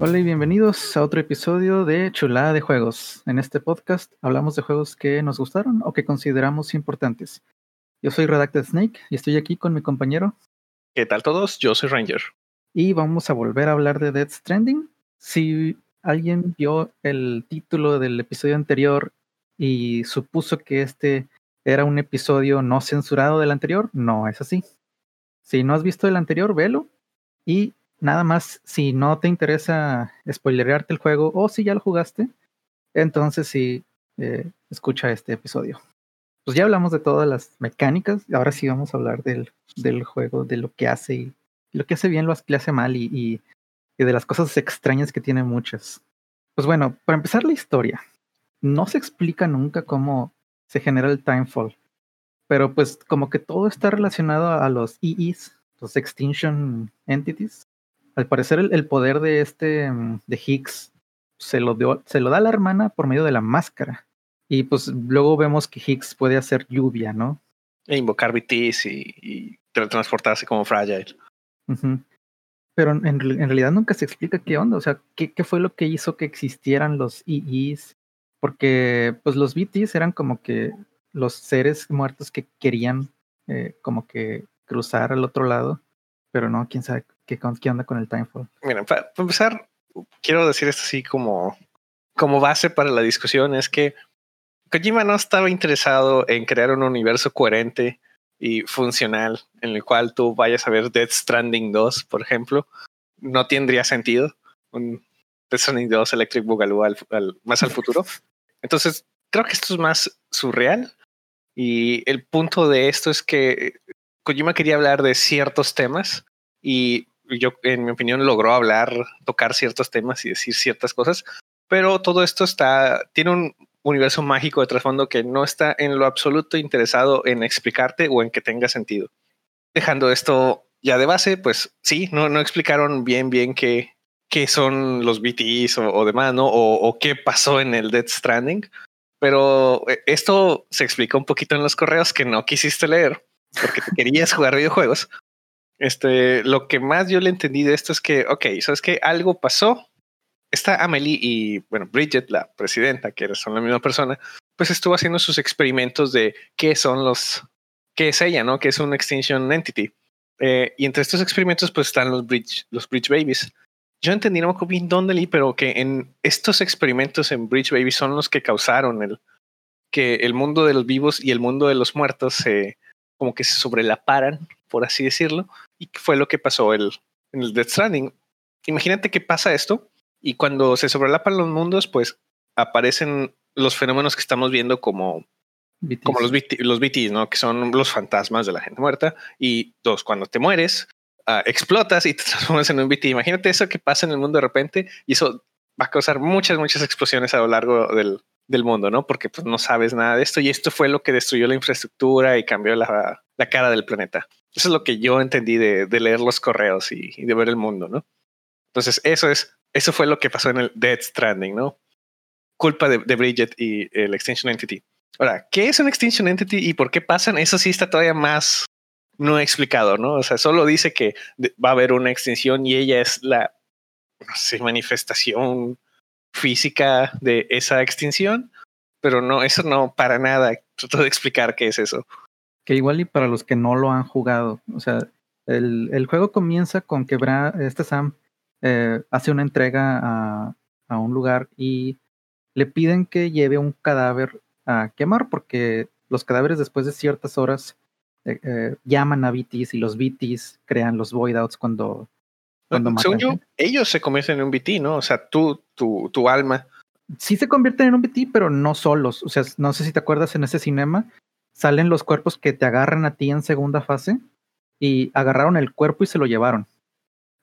Hola y bienvenidos a otro episodio de Chulada de Juegos. En este podcast hablamos de juegos que nos gustaron o que consideramos importantes. Yo soy Redacted Snake y estoy aquí con mi compañero. ¿Qué tal todos? Yo soy Ranger. Y vamos a volver a hablar de Dead Stranding. Si alguien vio el título del episodio anterior y supuso que este era un episodio no censurado del anterior, no es así. Si no has visto el anterior, velo. Y nada más, si no te interesa spoilerearte el juego o si ya lo jugaste, entonces sí, eh, escucha este episodio. Pues ya hablamos de todas las mecánicas, ahora sí vamos a hablar del, del juego, de lo que hace y lo que hace bien, lo que hace mal y, y, de las cosas extrañas que tiene muchas. Pues bueno, para empezar la historia, no se explica nunca cómo se genera el timefall, pero pues como que todo está relacionado a los EEs, los Extinction Entities, al parecer el, poder de este, mm, de Higgs, se lo, dio, se lo da a la hermana por medio de la máscara. Y pues luego vemos que Higgs puede hacer lluvia, ¿no? E invocar BTs y, y transportarse como Fragile. Pero en, realidad nunca se explica qué onda, o sea, qué, qué fue lo que hizo que existieran los EEs. Porque pues los BTs eran como que los seres muertos que querían eh, como que cruzar al otro lado, pero no, quién sabe ¿Qué, qué onda con el Timefall? Mira, para, empezar, quiero decir esto así como, como base para la discusión, es que Kojima no estaba interesado en crear un universo coherente y funcional en el cual tú vayas a ver Dead Stranding 2, por ejemplo. No tendría sentido un Dead Stranding 2 Electric Boogaloo al, más al futuro. Entonces, creo que esto es más surreal. Y el punto de esto es que Kojima quería hablar de ciertos temas y yo, en mi opinión, logró hablar, tocar ciertos temas y decir ciertas cosas, pero todo esto está, tiene un universo mágico de trasfondo que no está en lo absoluto interesado en explicarte o en que tenga sentido. Dejando esto ya de base, pues sí, no, no explicaron bien, bien qué, qué son los BTs o, demás, ¿no? O, o, qué pasó en el Dead Stranding. Pero eh, esto se explica un poquito en los correos que no quisiste leer porque te querías jugar videojuegos. Este, lo que más yo le entendí de esto es que, ok, sabes que algo pasó. Está Amelie y, bueno, Bridget, la presidenta, que son la misma persona, pues estuvo haciendo sus experimentos de qué son los, qué es ella, ¿no? Que es un Extinction Entity. Eh, y entre estos experimentos, pues están los Bridge, los Bridge Babies. Yo entendí, no me bien dónde leí, pero que en estos experimentos en Bridge Babies son los que causaron el que el mundo de los vivos y el mundo de los muertos se como que se sobrelaparan, por así decirlo, y fue lo que pasó el, en el Death Stranding. Imagínate que pasa esto y cuando se sobrelapan los mundos, pues aparecen los fenómenos que estamos viendo como, como los, los BTs, ¿no? Que son los fantasmas de la gente muerta. Y dos, cuando te mueres, uh, explotas y te transformas en un BT. Imagínate eso que pasa en el mundo de repente y eso va a causar muchas, muchas explosiones a lo largo del, del mundo, ¿no? Porque pues no sabes nada de esto y esto fue lo que destruyó la infraestructura y cambió la, la cara del planeta. Eso es lo que yo entendí de, de leer los correos y, de ver el mundo, ¿no? Entonces, eso es, eso fue lo que pasó en el Dead Stranding, ¿no? Culpa de, de Bridget y el Extinction Entity. Ahora, ¿qué es un Extinction Entity y por qué pasan? Eso sí está todavía más no explicado, ¿no? O sea, solo dice que va a haber una extinción y ella es la no sé, manifestación física de esa extinción, pero no, eso no para nada. Trato de explicar qué es eso que igual y para los que no lo han jugado, o sea, el, el juego comienza con que este Sam eh, hace una entrega a, a, un lugar y le piden que lleve un cadáver a quemar porque los cadáveres después de ciertas horas eh, eh, llaman a BTs y los BTs crean los void outs cuando, cuando matan. ellos se convierten en un BT, ¿no? O sea, tú, tu, tu alma. Sí se convierten en un BT, pero no solos. O sea, no sé si te acuerdas en ese cinema, salen los cuerpos que te agarran a ti en segunda fase y agarraron el cuerpo y se lo llevaron.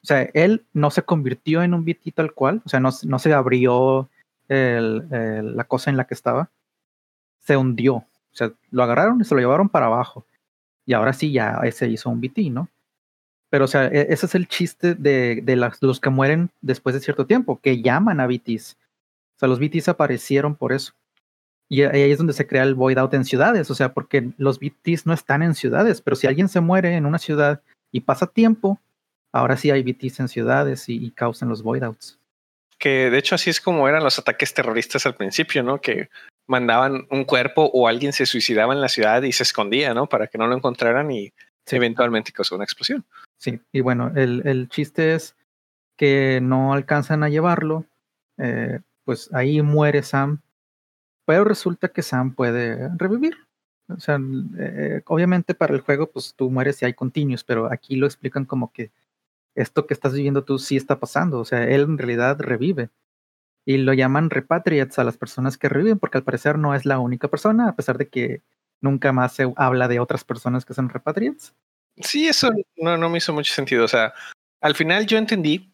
O sea, él no se convirtió en un BT tal cual, o sea, no, no se abrió el, la cosa en la que estaba, se hundió. O sea, lo agarraron y se lo llevaron para abajo. Y ahora sí ya se hizo un BT, ¿no? Pero, o sea, e, ese es el chiste de, de los que mueren después de cierto tiempo, que llaman a BTs. O sea, los BTs aparecieron por eso. Y ahí es donde se crea el void out en ciudades, o sea, porque los BTs no están en ciudades, pero si alguien se muere en una ciudad y pasa tiempo, ahora sí hay BTs en ciudades y, causan los void outs. Que de hecho así es como eran los ataques terroristas al principio, ¿no? Que mandaban un cuerpo o alguien se suicidaba en la ciudad y se escondía, ¿no? Para que no lo encontraran y eventualmente causó una explosión. Sí, y bueno, el, el chiste es que no alcanzan a llevarlo, eh, pues ahí muere Sam, pero resulta que Sam puede revivir. O sea, eh, obviamente para el juego, pues tú mueres si hay continuos, pero aquí lo explican como que esto que estás viviendo tú sí está pasando. O sea, él en realidad revive. Y lo llaman repatriates a las personas que reviven, porque al parecer no es la única persona, a pesar de que nunca más se habla de otras personas que son repatriates. Sí, eso no, no me hizo mucho sentido. O sea, al final yo entendí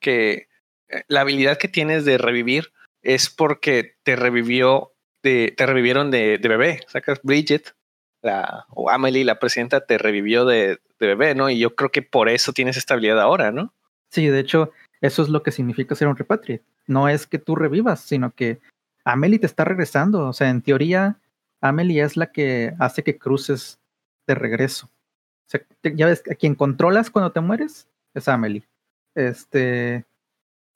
que eh, la habilidad que tienes de revivir es porque te revivió, de, te revivieron de, bebé. Sacas Bridget, la, o Amelie, la presidenta, te revivió de, de bebé, ¿no? Y yo creo que por eso tienes esta habilidad ahora, ¿no? Sí, de hecho, eso es lo que significa ser un repatriate. No es que tú revivas, sino que Amelie te está regresando. O sea, en teoría, Amelie es la que hace que cruces de regreso. Sea, ya ves, a quien controlas cuando te mueres es Amelie. Este.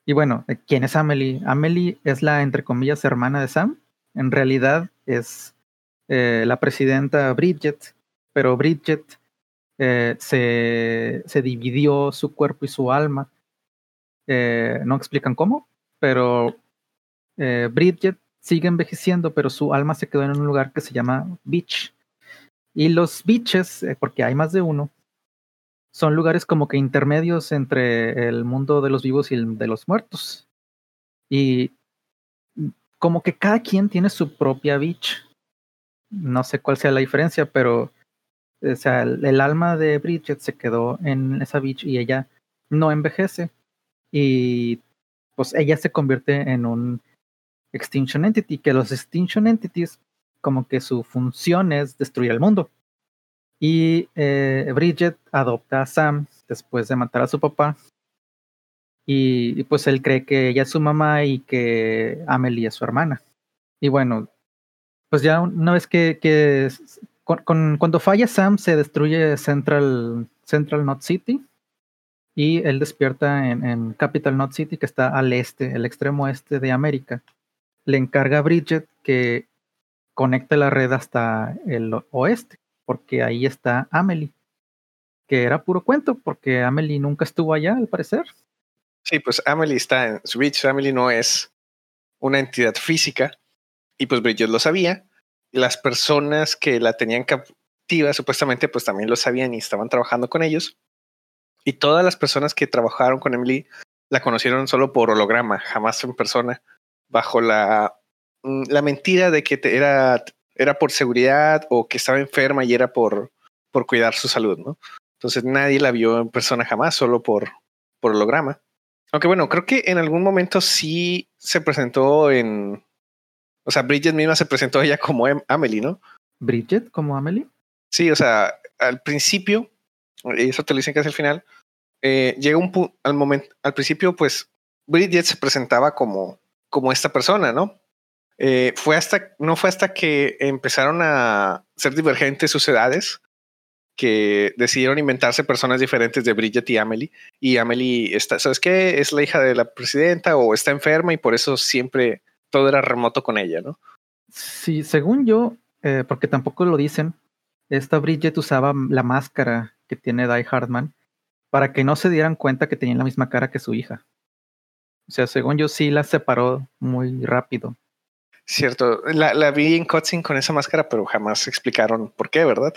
Y bueno, ¿quién es Amelie? Amelie es la, entre comillas, hermana de Sam. En realidad es eh, la presidenta Bridget, pero Bridget eh, se, se, dividió su cuerpo y su alma. Eh, no explican cómo, pero Bridget sigue envejeciendo, pero su alma se quedó en un lugar que se llama Beach. Y los beaches, porque hay más de uno, son lugares como que intermedios entre el mundo de los vivos y el de los muertos. Y como que cada quien tiene su propia beach. No sé cuál sea la diferencia, pero o sea, el, alma de Bridget se quedó en esa beach y ella no envejece. Y pues ella se convierte en un Extinction Entity, que los Extinction Entities como que su función es destruir el mundo. Y eh, Bridget adopta a Sam después de matar a su papá. Y, pues él cree que ella es su mamá y que Amelie es su hermana. Y bueno, pues ya una vez que, cuando falla Sam se destruye Central, Central Knot City y él despierta en, en, Capital Knot City que está al este, el extremo este de América. Le encarga a Bridget que conecte la red hasta el oeste porque ahí está Amelie, que era puro cuento, porque Amelie nunca estuvo allá, al parecer. Sí, pues Amelie está en beach. Amelie no es una entidad física, y pues Bridget lo sabía. Las personas que la tenían captiva, supuestamente, pues también lo sabían y estaban trabajando con ellos. Y todas las personas que trabajaron con Emily la conocieron solo por holograma, jamás en persona, bajo la, la mentira de que era era por seguridad o que estaba enferma y era por, por cuidar su salud, ¿no? Entonces nadie la vio en persona jamás, solo por, por holograma. Aunque bueno, creo que en algún momento sí se presentó en. O sea, Bridget misma se presentó ella como em, Amelie, ¿no? ¿Bridget como Amelie? Sí, o sea, al principio, eso te lo dicen que es el final, eh, llega un punto, al momento, al principio, pues Bridget se presentaba como, como esta persona, ¿no? Eh, fue hasta, no fue hasta que empezaron a ser divergentes sus edades que decidieron inventarse personas diferentes de Bridget y Amelie. Y Amelie está, ¿sabes qué? Es la hija de la presidenta o está enferma y por eso siempre todo era remoto con ella, ¿no? Sí, según yo, eh, porque tampoco lo dicen, esta Bridget usaba la máscara que tiene Die Hardman para que no se dieran cuenta que tenían la misma cara que su hija. O sea, según yo sí la separó muy rápido. Cierto, la, la vi en cutscene con esa máscara, pero jamás explicaron por qué, ¿verdad?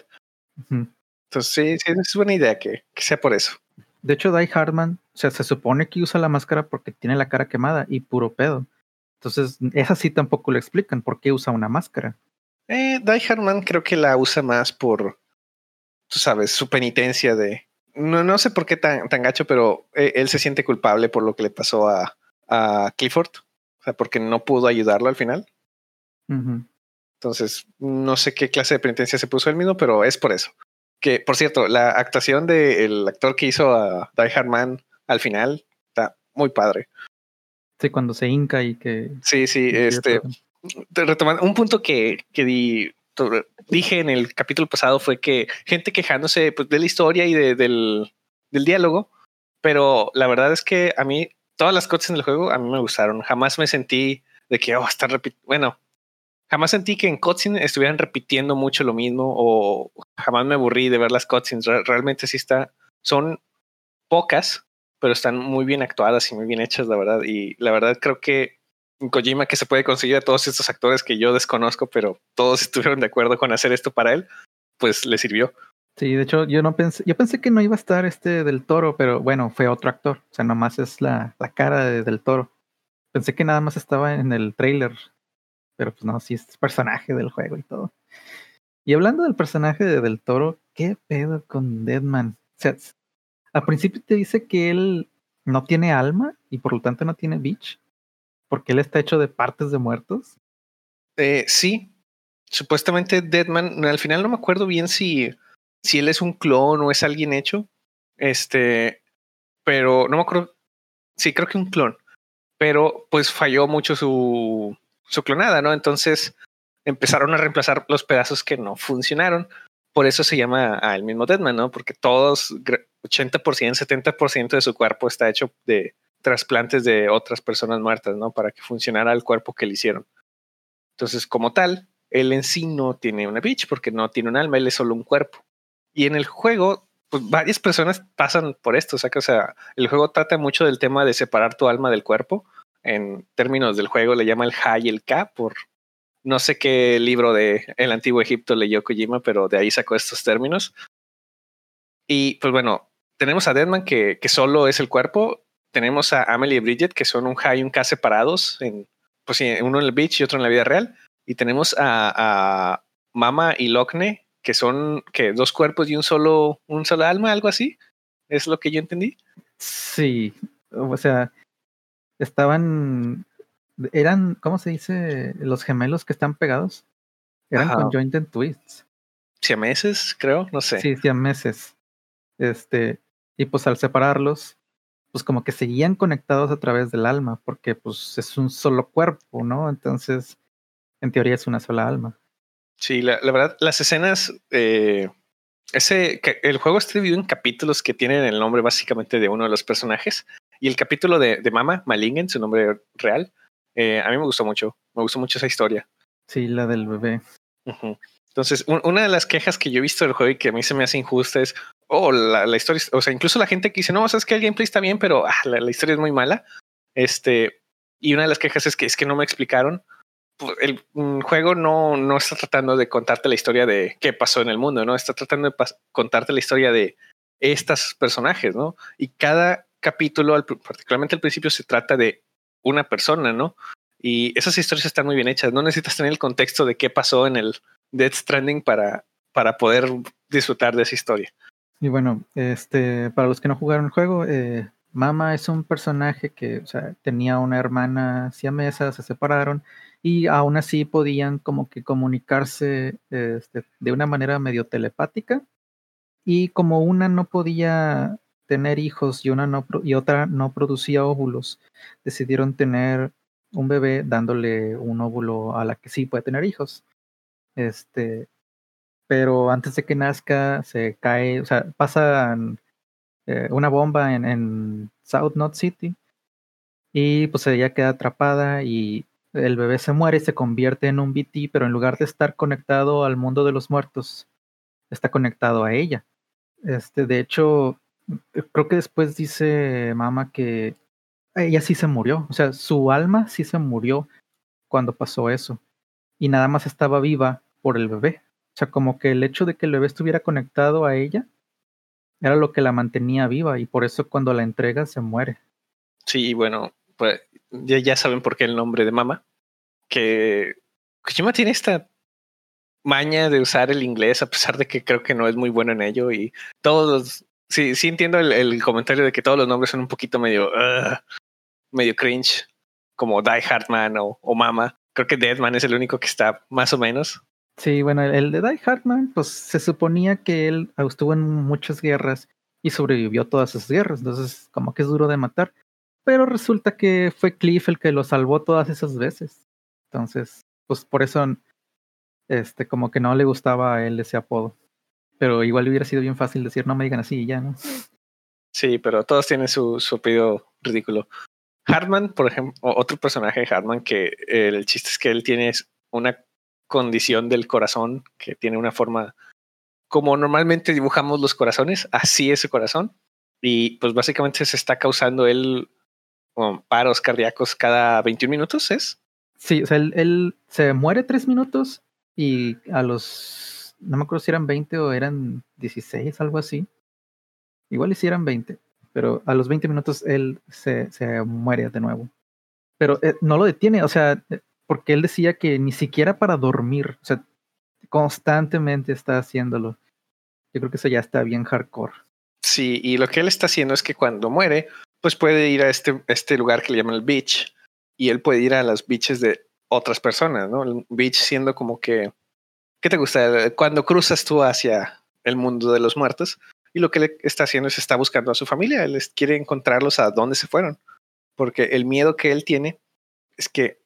Entonces sí, sí, es buena idea que, que, sea por eso. De hecho, Die Hardman, o sea, se supone que usa la máscara porque tiene la cara quemada y puro pedo. Entonces, esa sí tampoco lo explican, por qué usa una máscara. Eh, Die Hardman creo que la usa más por, tú sabes, su penitencia de... No, no sé por qué tan, tan gacho, pero eh, él se siente culpable por lo que le pasó a, a Clifford. O sea, porque no pudo ayudarlo al final. Entonces, no sé qué clase de penitencia se puso él mismo, pero es por eso. Que, por cierto, la actuación del actor que hizo a Die Hard Man al final está muy padre. Sí, cuando se hinca y que. Sí, sí, este. Retomando un punto que, que di, dije en el capítulo pasado fue que gente quejándose pues, de la historia y de, del, del diálogo, pero la verdad es que a mí todas las cutscenes del juego a mí me gustaron. Jamás me sentí de que, oh, están repitiendo. Bueno, jamás sentí que en cutscenes estuvieran repitiendo mucho lo mismo o jamás me aburrí de ver las cutscenes. realmente sí está, son pocas, pero están muy bien actuadas y muy bien hechas, la verdad. Y la verdad creo que Kojima que se puede conseguir a todos estos actores que yo desconozco, pero todos estuvieron de acuerdo con hacer esto para él, pues le sirvió. Sí, de hecho, yo no pensé, yo pensé que no iba a estar este del toro, pero bueno, fue otro actor. O sea, nomás es la, la cara de, del toro. Pensé que nada más estaba en el trailer. Pero pues no, sí es personaje del juego y todo. Y hablando del personaje de del toro, ¿qué pedo con Deadman? O sea, al principio te dice que él no tiene alma y por lo tanto no tiene bitch. Porque él está hecho de partes de muertos. Eh, sí. Supuestamente Deadman, al final no me acuerdo bien si si él es un clon o es alguien hecho. Este, pero no me acuerdo. Sí, creo que un clon. Pero pues falló mucho su, su clonada, ¿no? Entonces empezaron a reemplazar los pedazos que no funcionaron. Por eso se llama al mismo Deadman, ¿no? Porque todos, 80%, 70% de su cuerpo está hecho de trasplantes de otras personas muertas, ¿no? Para que funcionara el cuerpo que le hicieron. Entonces, como tal, él en sí no tiene una bitch porque no tiene un alma, él es solo un cuerpo. Y en el juego, pues varias personas pasan por esto. O sea, que, o sea, el juego trata mucho del tema de separar tu alma del cuerpo. En términos del juego le llama el H y el K por no sé qué libro de el antiguo Egipto leyó Kojima, pero de ahí sacó estos términos. Y pues bueno, tenemos a Deadman que, que solo es el cuerpo. Tenemos a Amelie y Bridget que son un H y un K separados, en, pues uno en el beach y otro en la vida real. Y tenemos a, a Mama y Locne que son que dos cuerpos y un solo, un solo alma, algo así. ¿Es lo que yo entendí? Sí, o sea, estaban, eran, ¿cómo se dice? Los gemelos que están pegados. Eran con joint and twists. meses creo, no sé. Sí, meses Este, y pues al separarlos, pues como que seguían conectados a través del alma, porque pues es un solo cuerpo, ¿no? Entonces, en teoría es una sola alma. Sí, la, verdad, las escenas, eh, ese, el juego está dividido en capítulos que tienen el nombre básicamente de uno de los personajes. Y el capítulo de, de Mama, Malingen, su nombre real, eh, a mí me gustó mucho. Me gustó mucho esa historia. Sí, la del bebé. Entonces, una de las quejas que yo he visto del juego y que a mí se me hace injusta es, oh, la, la historia, o sea, incluso la gente que dice, no, sabes que el gameplay está bien, pero ah, la, la, historia es muy mala. Este, y una de las quejas es que es que no me explicaron pues, el juego no, no está tratando de contarte la historia de qué pasó en el mundo, ¿no? Está tratando de contarte la historia de estos personajes, ¿no? Y cada capítulo, particularmente al principio, se trata de una persona, ¿no? Y esas historias están muy bien hechas. No necesitas tener el contexto de qué pasó en el Dead Stranding para, para poder disfrutar de esa historia. Y bueno, este, para los que no jugaron el juego, eh, Mama es un personaje que tenía una hermana siamesa, se separaron y aún así podían como que comunicarse este, de una manera medio telepática. Y como una no podía tener hijos y, una no, y otra no producía óvulos, decidieron tener un bebé dándole un óvulo a la que sí puede tener hijos. Este, pero antes de que nazca se cae, o sea, pasa eh, una bomba en, South Knot City y pues ella queda atrapada y el bebé se muere y se convierte en un BT, pero en lugar de estar conectado al mundo de los muertos, está conectado a ella. Este, de hecho, creo que después dice mamá que ella sí se murió, o sea, su alma sí se murió cuando pasó eso y nada más estaba viva por el bebé. O sea, como que el hecho de que el bebé estuviera conectado a ella era lo que la mantenía viva y por eso cuando la entrega se muere. Sí, bueno, pues ya, ya saben por qué el nombre de Mama, que Kojima tiene esta maña de usar el inglés a pesar de que creo que no es muy bueno en ello y todos los, sí, sí entiendo el, comentario de que todos los nombres son un poquito medio, medio cringe, como Die Hardman o, o Mama. Creo que Deadman es el único que está más o menos. Sí, bueno, el de Die Hardman, pues se suponía que él estuvo en muchas guerras y sobrevivió todas esas guerras, entonces como que es duro de matar pero resulta que fue Cliff el que lo salvó todas esas veces. Entonces, pues por eso, este, como que no le gustaba a él ese apodo. Pero igual hubiera sido bien fácil decir, no me digan así y ya, ¿no? Sí, pero todos tienen su, su apellido ridículo. Hartman, por ejemplo, otro personaje de Hartman que el chiste es que él tiene una condición del corazón que tiene una forma como normalmente dibujamos los corazones, así es su corazón. Y pues básicamente se está causando él paros cardíacos cada 21 minutos, ¿es? Sí, o sea, él, se muere tres minutos y a los, no me acuerdo si eran 20 o eran 16, algo así. Igual si eran 20, pero a los 20 minutos él se, se muere de nuevo. Pero eh, no lo detiene, o sea, eh, porque él decía que ni siquiera para dormir, o sea, constantemente está haciéndolo. Yo creo que eso ya está bien hardcore. Sí, y lo que él está haciendo es que cuando muere, pues puede ir a este, este lugar que le llaman el beach y él puede ir a las beaches de otras personas, ¿no? El beach siendo como que, ¿qué te gusta? Cuando cruzas tú hacia el mundo de los muertos y lo que él está haciendo es está buscando a su familia, él quiere encontrarlos a dónde se fueron, porque el miedo que él tiene es que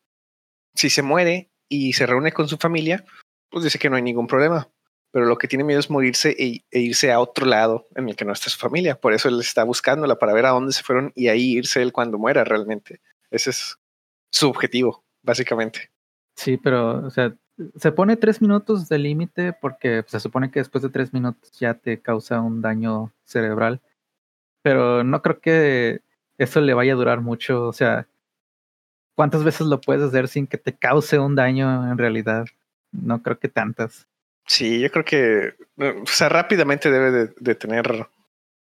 si se muere y se reúne con su familia, pues dice que no hay ningún problema, pero lo que tiene miedo es morirse e, e, irse a otro lado en el que no está su familia. Por eso él está buscándola para ver a dónde se fueron y ahí irse él cuando muera realmente. Ese es su objetivo, básicamente. Sí, pero, o sea, se pone tres minutos de límite porque se supone que después de tres minutos ya te causa un daño cerebral. Pero no creo que eso le vaya a durar mucho. O sea, ¿cuántas veces lo puedes hacer sin que te cause un daño en realidad? No creo que tantas. Sí, yo creo que, o sea, rápidamente debe de, tener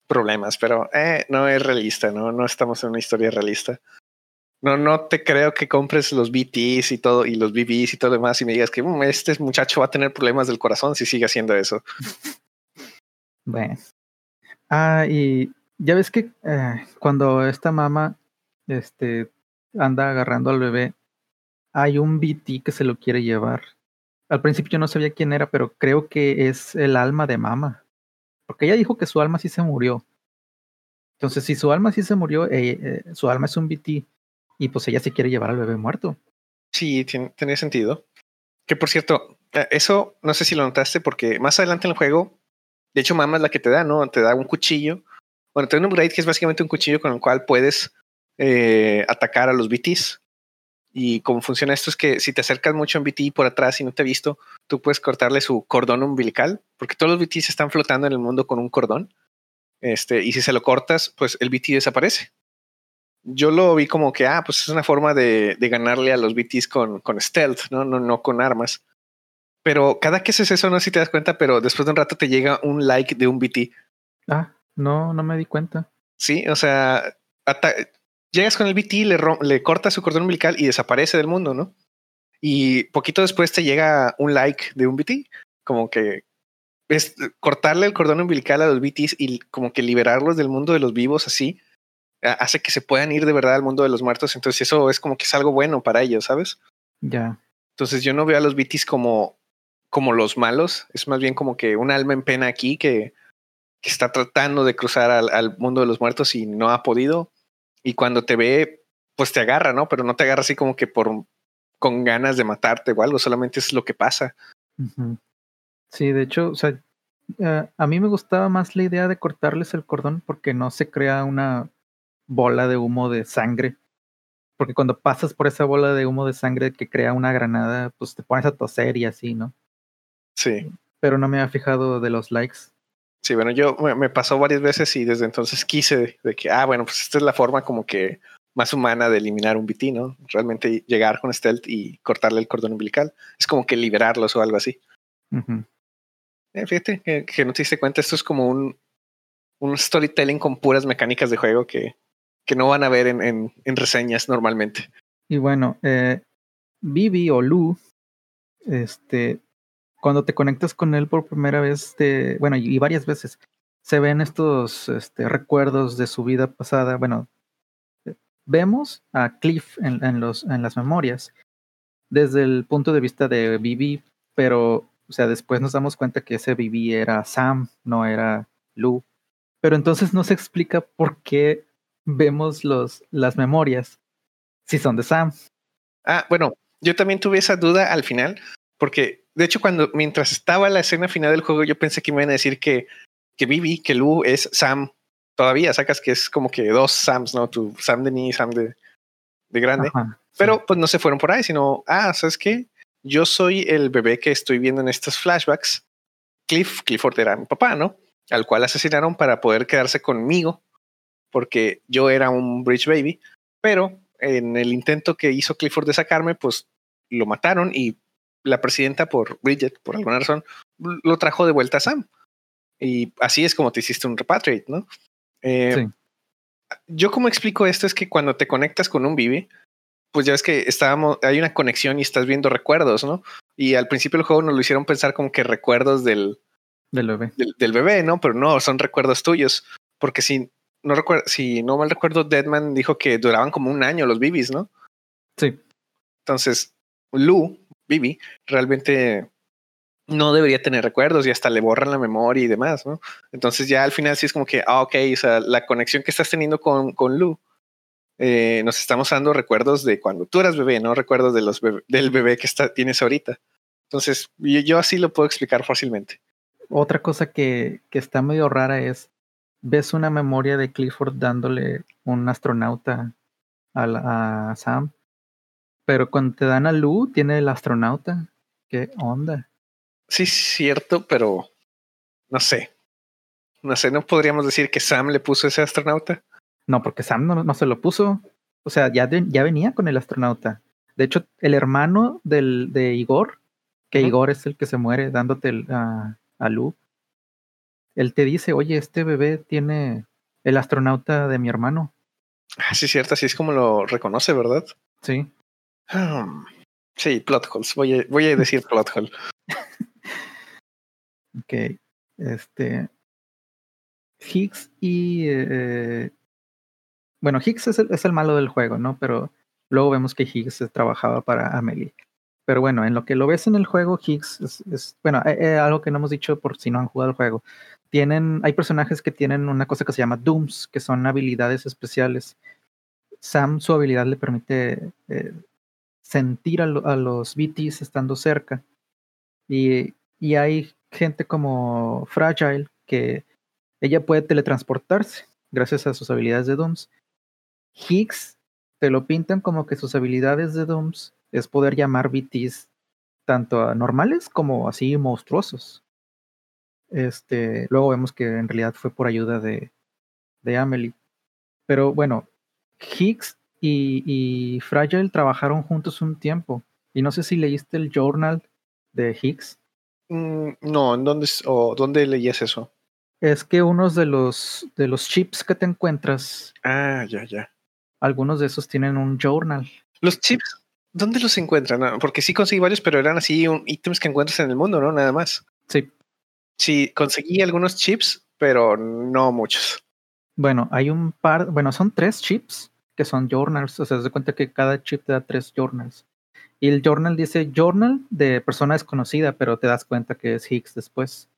problemas, pero eh, no es realista, ¿no? No estamos en una historia realista. No, no te creo que compres los BTs y todo, y los BBs y todo demás, y me digas que mm, este muchacho va a tener problemas del corazón si sigue haciendo eso. Bueno. Ah, y ya ves que eh, cuando esta mamá este, anda agarrando al bebé, hay un BT que se lo quiere llevar. Al principio yo no sabía quién era, pero creo que es el alma de mamá. Porque ella dijo que su alma sí se murió. Entonces, si su alma sí se murió, eh, eh, su alma es un BT. Y pues ella se quiere llevar al bebé muerto. Sí, tiene, sentido. Que por cierto, eh, eso no sé si lo notaste, porque más adelante en el juego, de hecho, mamá es la que te da, ¿no? Te da un cuchillo. Bueno, te da un upgrade que es básicamente un cuchillo con el cual puedes atacar a los BTs. Y cómo funciona esto es que si te acercas mucho un BT por atrás y no te he visto, tú puedes cortarle su cordón umbilical, porque todos los BTs están flotando en el mundo con un cordón. Este, y si se lo cortas, pues el BT desaparece. Yo lo vi como que, ah, pues es una forma de, de ganarle a los BTs con, con stealth, ¿no? ¿no? No con armas. Pero cada que haces eso, no sé si te das cuenta, pero después de un rato te llega un like de un BT. Ah, no, no me di cuenta. Sí, o sea, llegas con el BT, le, le cortas su cordón umbilical y desaparece del mundo, ¿no? Y poquito después te llega un like de un BT, como que es cortarle el cordón umbilical a los BTs y como que liberarlos del mundo de los vivos así, hace que se puedan ir de verdad al mundo de los muertos. Entonces eso es como que es algo bueno para ellos, ¿sabes? Ya. Entonces yo no veo a los BTs como, como los malos, es más bien como que un alma en pena aquí que, que está tratando de cruzar al, al, mundo de los muertos y no ha podido y cuando te ve, pues te agarra, ¿no? Pero no te agarra así como que por con ganas de matarte o algo, solamente es lo que pasa. Sí, de hecho, o sea, eh, a mí me gustaba más la idea de cortarles el cordón porque no se crea una bola de humo de sangre. Porque cuando pasas por esa bola de humo de sangre que crea una granada, pues te pones a toser y así, ¿no? Sí. Pero no me había fijado de los likes. Sí, bueno, yo me, pasó varias veces y desde entonces quise de, que, ah, bueno, pues esta es la forma como que más humana de eliminar un BT, ¿no? Realmente llegar con stealth y cortarle el cordón umbilical. Es como que liberarlos o algo así. Eh, fíjate que, no te diste cuenta, esto es como un, un storytelling con puras mecánicas de juego que, que no van a ver en, en, reseñas normalmente. Y bueno, eh, Vivi o Lu, este, cuando te conectas con él por primera vez, te, bueno, y, varias veces, se ven estos este, recuerdos de su vida pasada. Bueno, vemos a Cliff en, los, en las memorias desde el punto de vista de Vivi, pero, o sea, después nos damos cuenta que ese Vivi era Sam, no era Lou. Pero entonces no se explica por qué vemos los, las memorias si son de Sam. Ah, bueno, yo también tuve esa duda al final, porque de hecho, cuando mientras estaba la escena final del juego, yo pensé que me iban a decir que, que Vivi, que Lu es Sam. Todavía sacas que es como que dos Sams, ¿no? Tu Sam de ni Sam de, de grande. Pero pues no se fueron por ahí, sino, ah, ¿sabes qué? Yo soy el bebé que estoy viendo en estos flashbacks. Cliff, Clifford era mi papá, ¿no? Al cual asesinaron para poder quedarse conmigo, porque yo era un Bridge Baby. Pero en el intento que hizo Clifford de sacarme, pues lo mataron y la presidenta, por Bridget, por alguna razón, lo trajo de vuelta a Sam. Y así es como te hiciste un repatriate, ¿no? Eh, sí. Yo como explico esto es que cuando te conectas con un Bibi, pues ya ves que estábamos, hay una conexión y estás viendo recuerdos, ¿no? Y al principio del juego nos lo hicieron pensar como que recuerdos del, del bebé. Del, bebé, ¿no? Pero no, son recuerdos tuyos. Porque si no recuerdo, si no mal recuerdo, Deadman dijo que duraban como un año los Bibis, ¿no? Sí. Entonces, Lu, Bibi, realmente no debería tener recuerdos y hasta le borran la memoria y demás, ¿no? Entonces ya al final sí es como que, ah, ok, o sea, la conexión que estás teniendo con, con Lu, eh, nos estamos dando recuerdos de cuando tú eras bebé, no recuerdos de los del bebé que está, tienes ahorita. Entonces, yo, así lo puedo explicar fácilmente. Otra cosa que, que está medio rara es, ves una memoria de Clifford dándole un astronauta a, a Sam, pero cuando te dan a Lu, tiene el astronauta. ¿Qué onda? Sí, cierto, pero no sé. No sé, no podríamos decir que Sam le puso ese astronauta. No, porque Sam no, se lo puso. O sea, ya, ya venía con el astronauta. De hecho, el hermano del, de Igor, que Igor es el que se muere dándote a, a Lu, él te dice, oye, este bebé tiene el astronauta de mi hermano. Ah, sí, cierto, así es como lo reconoce, ¿verdad? Sí. Hmm. sí, plot holes. Voy a, voy a decir plot hole. Ok. Este. Higgs y. Eh, bueno, Higgs es el, es el, malo del juego, ¿no? Pero luego vemos que Higgs trabajaba para Amelie. Pero bueno, en lo que lo ves en el juego, Higgs es, bueno, eh, eh, algo que no hemos dicho por si no han jugado el juego. Tienen, hay personajes que tienen una cosa que se llama Dooms, que son habilidades especiales. Sam, su habilidad le permite sentir a, a, los BTs estando cerca. Y, y hay gente como Fragile, que ella puede teletransportarse gracias a sus habilidades de Dooms. Higgs te lo pintan como que sus habilidades de Dooms es poder llamar BTs tanto a normales como así monstruosos. Este, luego vemos que en realidad fue por ayuda de, de Amelie. Pero bueno, Higgs y, y Fragile trabajaron juntos un tiempo. Y no sé si leíste el journal de Higgs. Mm, no, ¿en dónde, o dónde leías eso? Es que unos de los, de los chips que te encuentras. Ah, ya, ya. Algunos de esos tienen un journal. Los chips, ¿dónde los encuentran? Ah, porque sí conseguí varios, pero eran así un, ítems que encuentras en el mundo, ¿no? Nada más. Sí. Sí, conseguí algunos chips, pero no muchos. Bueno, hay un par, bueno, son tres chips que son journals. O sea, se cuenta que cada chip te da tres journals. Y el journal dice journal de persona desconocida, pero te das cuenta que es Higgs después.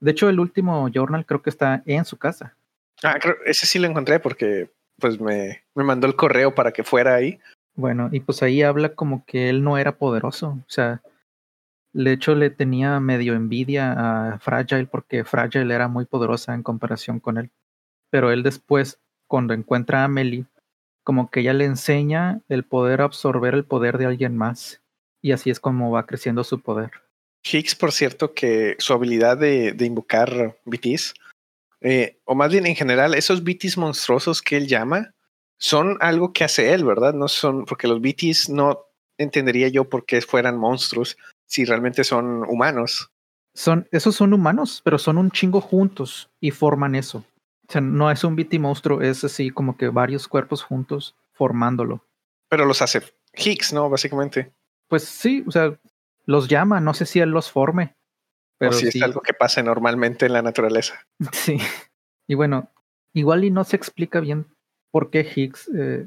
De hecho, el último journal creo que está en su casa. Ah, creo, ese sí lo encontré porque pues me, me mandó el correo para que fuera ahí. Bueno, y pues ahí habla como que él no era poderoso. O sea, de hecho le tenía medio envidia a Fragile porque Fragile era muy poderosa en comparación con él. Pero él después, cuando encuentra a Amelie, como que ella le enseña el poder absorber el poder de alguien más. Y así es como va creciendo su poder. Higgs, por cierto, que su habilidad de, invocar BTs, eh, o más bien en general, esos BTs monstruosos que él llama, son algo que hace él, ¿verdad? No son, porque los BTs no entendería yo por qué fueran monstruos si realmente son humanos. Son, esos son humanos, pero son un chingo juntos y forman eso. O sea, no es un BT monstruo, es así como que varios cuerpos juntos formándolo. Pero los hace Higgs, ¿no? Básicamente. Pues sí, o sea, los llama, no sé si él los forme. Pero o si es algo que pasa normalmente en la naturaleza. Sí. Y bueno, igual y no se explica bien por qué Higgs eh,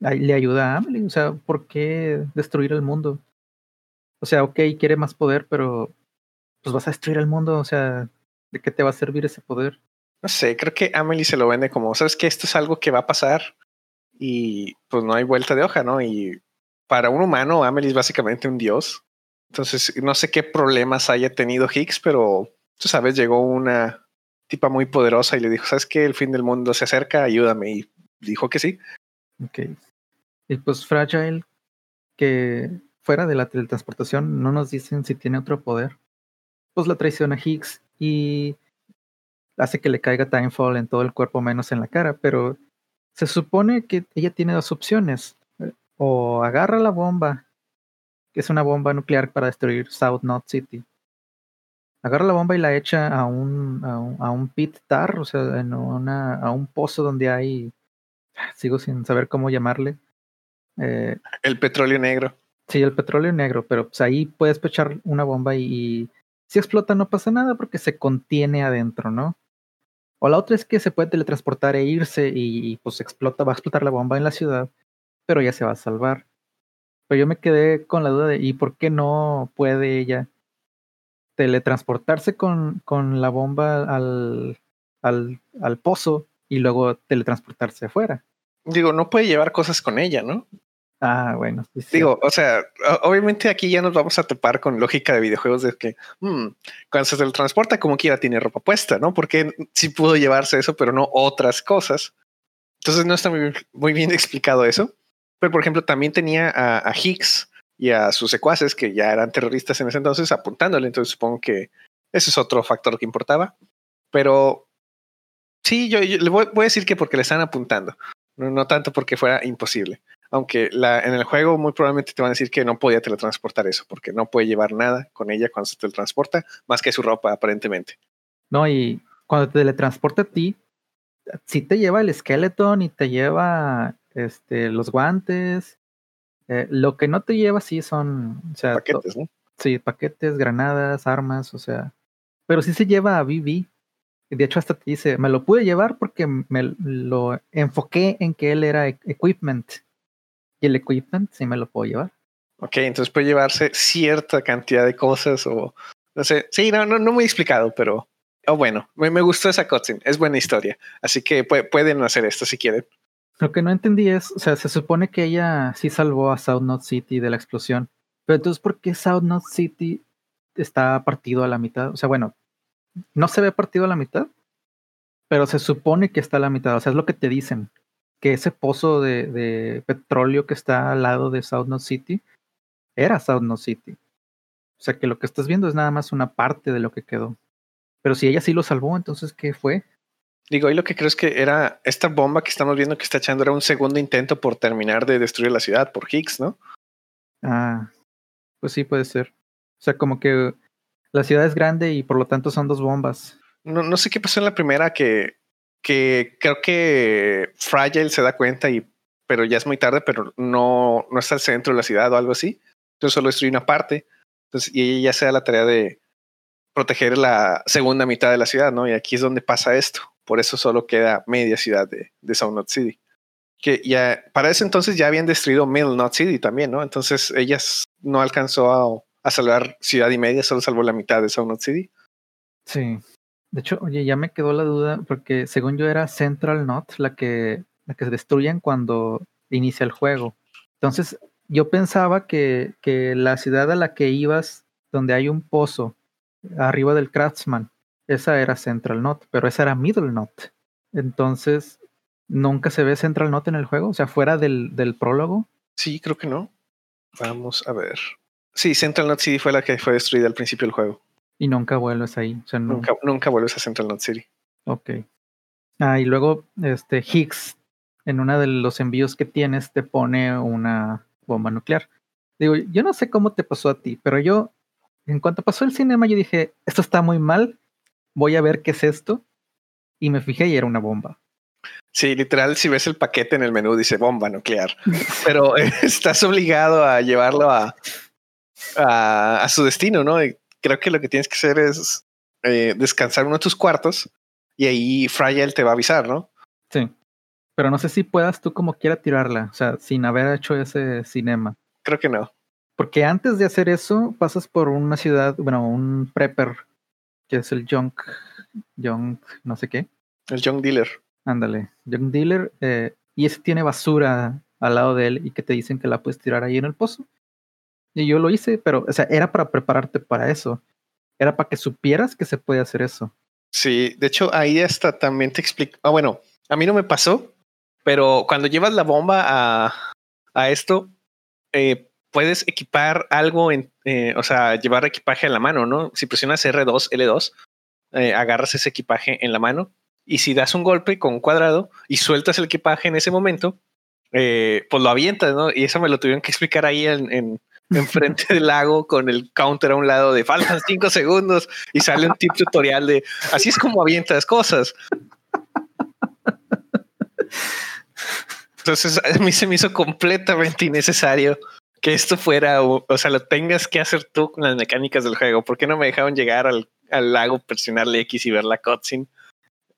le ayuda a Amelie, o sea, por qué destruir el mundo. O sea, ok, quiere más poder, pero pues vas a destruir el mundo, o sea, ¿de qué te va a servir ese poder? No sé, creo que Amelie se lo vende como, sabes que esto es algo que va a pasar y pues no hay vuelta de hoja, ¿no? Y para un humano, Amelie es básicamente un dios. Entonces, no sé qué problemas haya tenido Higgs, pero tú sabes, llegó una tipa muy poderosa y le dijo, ¿sabes qué? El fin del mundo se acerca, ayúdame. Y dijo que sí. Ok. Y pues Fragile, que fuera de la teletransportación no nos dicen si tiene otro poder. Pues la traiciona Higgs y hace que le caiga Timefall en todo el cuerpo menos en la cara, pero se supone que ella tiene dos opciones. O agarra la bomba, que es una bomba nuclear para destruir South North City. Agarra la bomba y la echa a un, a un, pit tar, o sea, en una, a un pozo donde hay, sigo sin saber cómo llamarle. Eh, el petróleo negro. Sí, el petróleo negro, pero pues ahí puedes echar una bomba y, si explota no pasa nada porque se contiene adentro, ¿no? O la otra es que se puede teletransportar e irse y, pues explota, va a explotar la bomba en la ciudad, pero ya se va a salvar. Pero yo me quedé con la duda de, ¿y por qué no puede ella teletransportarse con, con la bomba al, al, al pozo y luego teletransportarse afuera? Digo, no puede llevar cosas con ella, ¿no? Ah, bueno. Digo, o sea, obviamente aquí ya nos vamos a topar con lógica de videojuegos de que hmm, cuando se teletransporta como quiera tiene ropa puesta, ¿no? Porque sí pudo llevarse eso, pero no otras cosas. Entonces no está muy, bien explicado eso. Pero por ejemplo, también tenía a, Higgs y a sus secuaces que ya eran terroristas en ese entonces apuntándole. Entonces supongo que ese es otro factor que importaba. Pero sí, yo, le voy, a decir que porque le están apuntando, no tanto porque fuera imposible. Aunque la, en el juego muy probablemente te van a decir que no podía teletransportar eso, porque no puede llevar nada con ella cuando se teletransporta, más que su ropa aparentemente. No, y cuando te teletransporta a ti, sí te lleva el skeleton y te lleva este, los guantes. Eh, lo que no te lleva sí son... O sea, paquetes, ¿no? Sí, paquetes, granadas, armas, o sea... Pero sí se lleva a Vivi. De hecho, hasta te dice, me lo pude llevar porque me lo enfoqué en que él era equipment. Y el equipment sí me lo puedo llevar. Ok, entonces puede llevarse cierta cantidad de cosas o no sé. Sí, no, no, no muy explicado, pero oh, bueno, me, me gustó esa cutscene. Es buena historia. Así que pueden hacer esto si quieren. Lo que no entendí es, o sea, se supone que ella sí salvó a South North City de la explosión. Pero entonces, ¿por qué South North City está partido a la mitad? O sea, bueno, no se ve partido a la mitad, pero se supone que está a la mitad. O sea, es lo que te dicen que ese pozo de, petróleo que está al lado de South North City era South North City. O sea que lo que estás viendo es nada más una parte de lo que quedó. Pero si ella sí lo salvó, entonces ¿qué fue? Digo, y lo que creo es que era esta bomba que estamos viendo que está echando era un segundo intento por terminar de destruir la ciudad por Higgs, ¿no? Ah, pues sí puede ser. O sea, como que la ciudad es grande y por lo tanto son dos bombas. No, sé qué pasó en la primera que que creo que Fragile se da cuenta y pero ya es muy tarde, pero no, no está al centro de la ciudad o algo así. Entonces solo destruye una parte. Entonces, y ella ya se da la tarea de proteger la segunda mitad de la ciudad, ¿no? Y aquí es donde pasa esto. Por eso solo queda media ciudad de, de South North City. Que ya, para ese entonces ya habían destruido Middle North City también, ¿no? Entonces ellas no alcanzó a, a salvar ciudad y media, solo salvó la mitad de North City. Sí. De hecho, oye, ya me quedó la duda, porque según yo era Central Not la que, la que se destruyen cuando inicia el juego. Entonces, yo pensaba que, que la ciudad a la que ibas, donde hay un pozo arriba del Craftsman, esa era Central Not, pero esa era Middle Not. Entonces, ¿nunca se ve Central Not en el juego? O sea, fuera del, del prólogo. Sí, creo que no. Vamos a ver. Sí, Central Not sí fue la que fue destruida al principio del juego. Y nunca vuelves ahí. O sea, nunca, nunca vuelves a Central North City. Ok. Ah, y luego este Higgs, en uno de los envíos que tienes, te pone una bomba nuclear. Digo, yo no sé cómo te pasó a ti, pero yo, en cuanto pasó el cinema, yo dije, esto está muy mal, voy a ver qué es esto. Y me fijé y era una bomba. Sí, literal, si ves el paquete en el menú, dice bomba nuclear. pero estás obligado a llevarlo a, a, a, su destino, ¿no? creo que lo que tienes que hacer es eh, descansar uno de tus cuartos y ahí Fragile te va a avisar, ¿no? Sí. Pero no sé si puedas tú como quiera tirarla, o sea, sin haber hecho ese cinema. Creo que no. Porque antes de hacer eso, pasas por una ciudad, bueno, un prepper, que es el junk, junk, no sé qué. El junk dealer. Ándale, junk dealer, eh, y ese tiene basura al lado de él y que te dicen que la puedes tirar ahí en el pozo. Y yo lo hice, pero, o sea, era para prepararte para eso. Era para que supieras que se puede hacer eso. Sí, de hecho, ahí hasta también te explico. Ah, bueno, a mí no me pasó, pero cuando llevas la bomba a, a esto, eh, puedes equipar algo en, eh, o sea, llevar equipaje en la mano, ¿no? Si presionas R2, L2, eh, agarras ese equipaje en la mano y si das un golpe con un cuadrado y sueltas el equipaje en ese momento, pues lo avientas, ¿no? Y eso me lo tuvieron que explicar ahí en, en, enfrente del lago con el counter a un lado de faltan cinco segundos y sale un tip tutorial de así es como avientas cosas. Entonces a mí se me hizo completamente innecesario que esto fuera, o, sea, lo tengas que hacer tú con las mecánicas del juego. ¿Por qué no me dejaron llegar al, al lago, presionarle X y ver la cutscene?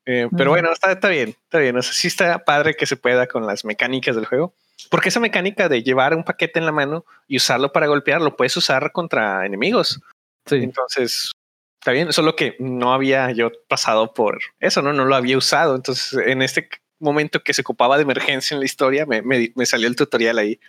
Eh, pero bueno, está, está bien, está bien. O sea, sí está padre que se pueda con las mecánicas del juego. Porque esa mecánica de llevar un paquete en la mano y usarlo para golpear, lo puedes usar contra enemigos. Sí. Entonces, está bien, solo que no había yo pasado por eso, ¿no? No lo había usado. Entonces, en este momento que se ocupaba de emergencia en la historia, me, me, salió el tutorial ahí.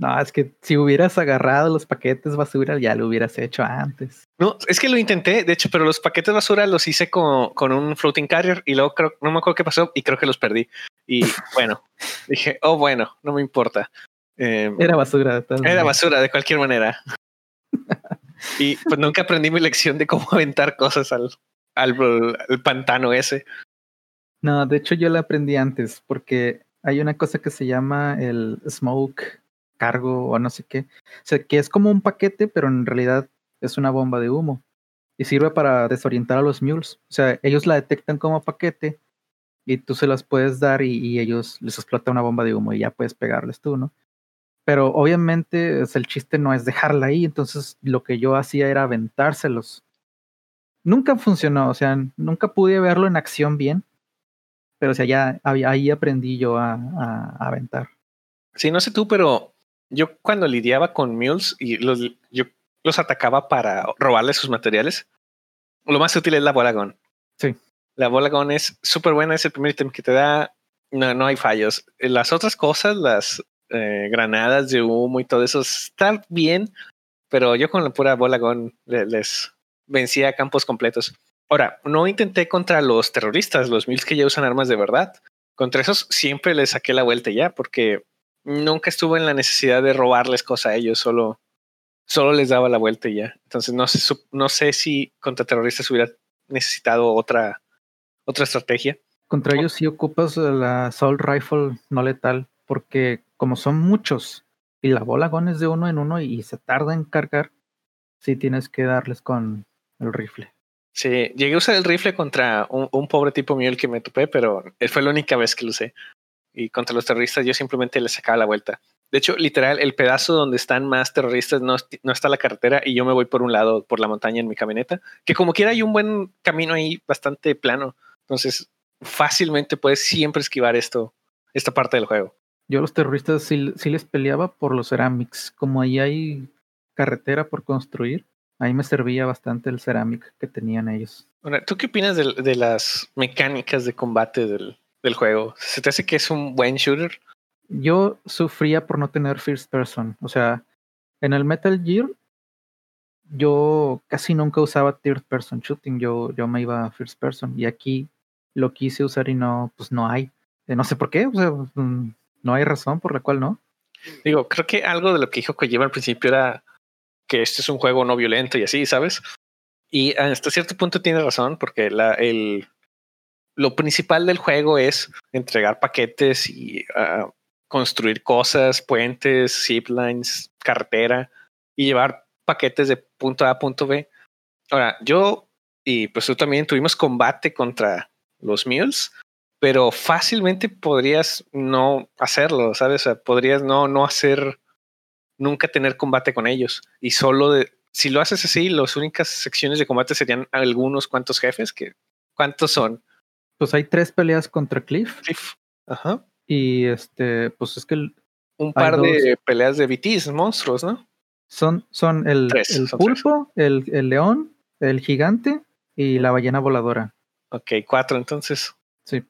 No, es que si hubieras agarrado los paquetes basura, ya lo hubieras hecho antes. No, es que lo intenté, de hecho, pero los paquetes basura los hice con, con un floating carrier y luego creo, no me acuerdo qué pasó y creo que los perdí. Y bueno, dije, oh, bueno, no me importa. Em, era basura. De era basura de cualquier manera. y pues nunca aprendí mi lección de cómo aventar cosas al, al, al pantano ese. No, de hecho yo la aprendí antes porque hay una cosa que se llama el smoke cargo o no sé qué. O sea, que es como un paquete, pero en realidad es una bomba de humo. Y sirve para desorientar a los mules. O sea, ellos la detectan como paquete y tú se las puedes dar y, ellos les explota una bomba de humo y ya puedes pegarles tú, ¿no? Pero obviamente el chiste no es dejarla ahí, entonces lo que yo hacía era aventárselos. Nunca funcionó, o sea, nunca pude verlo en acción bien, pero o sea, ahí aprendí yo a aventar. Sí, no sé tú, pero yo cuando lidiaba con mules y los, yo los atacaba para robarles sus materiales, lo más útil es la bola Sí. La bola es súper buena, es el primer ítem que te da, no, no hay fallos. Las otras cosas, las eh, granadas de humo y todo eso, están bien, pero yo con la pura bola les vencía campos completos. Ahora, no intenté contra los terroristas, los mils que ya usan armas de verdad. Contra esos siempre les saqué la vuelta ya, porque nunca estuve en la necesidad de robarles cosas a ellos, solo, solo les daba la vuelta y ya. Entonces no sé, no sé si contra terroristas hubiera necesitado otra, otra estrategia. Contra ellos sí ocupas la Assault Rifle no letal, porque como son muchos y la bola gon es de uno en uno y se tarda en cargar, sí tienes que darles con el rifle. Sí, llegué a usar el rifle contra un, un pobre tipo mío el que me topé, pero fue la única vez que lo usé y contra los terroristas yo simplemente les sacaba la vuelta. De hecho, literal, el pedazo donde están más terroristas no, no, está la carretera y yo me voy por un lado, por la montaña en mi camioneta, que como quiera hay un buen camino ahí bastante plano. Entonces, fácilmente puedes siempre esquivar esto, esta parte del juego. Yo a los terroristas sí, sí les peleaba por los ceramics. Como ahí hay carretera por construir, ahí me servía bastante el ceramic que tenían ellos. ¿Tú qué opinas de, de las mecánicas de combate del, del juego? ¿Se te hace que es un buen shooter? Yo sufría por no tener first person. O sea, en el Metal Gear yo casi nunca usaba third person shooting. Yo, yo me iba a first person. Y aquí lo quise usar y no, pues no hay. Eh, no sé por qué. O sea, mm, no hay razón por la cual no. Digo, creo que algo de lo que dijo Kojima al principio era que este es un juego no violento y así, ¿sabes? Y hasta cierto punto tiene razón, porque la, el, lo principal del juego es entregar paquetes y uh, construir cosas, puentes, ziplines, carretera y llevar paquetes de punto A a punto B. Ahora, yo y pues tú también tuvimos combate contra los mules, pero fácilmente podrías no hacerlo, ¿sabes? O sea, podrías no, no hacer, nunca tener combate con ellos y solo de, si lo haces así, las únicas secciones de combate serían algunos cuantos jefes que, ¿cuántos son? Pues hay tres peleas contra Cliff. Cliff. Ajá. Y este, pues es que. Un par de peleas de BTs, monstruos, ¿no? Son, son el, el pulpo, el, el, león, el gigante y la ballena voladora. Ok, cuatro entonces. Sí.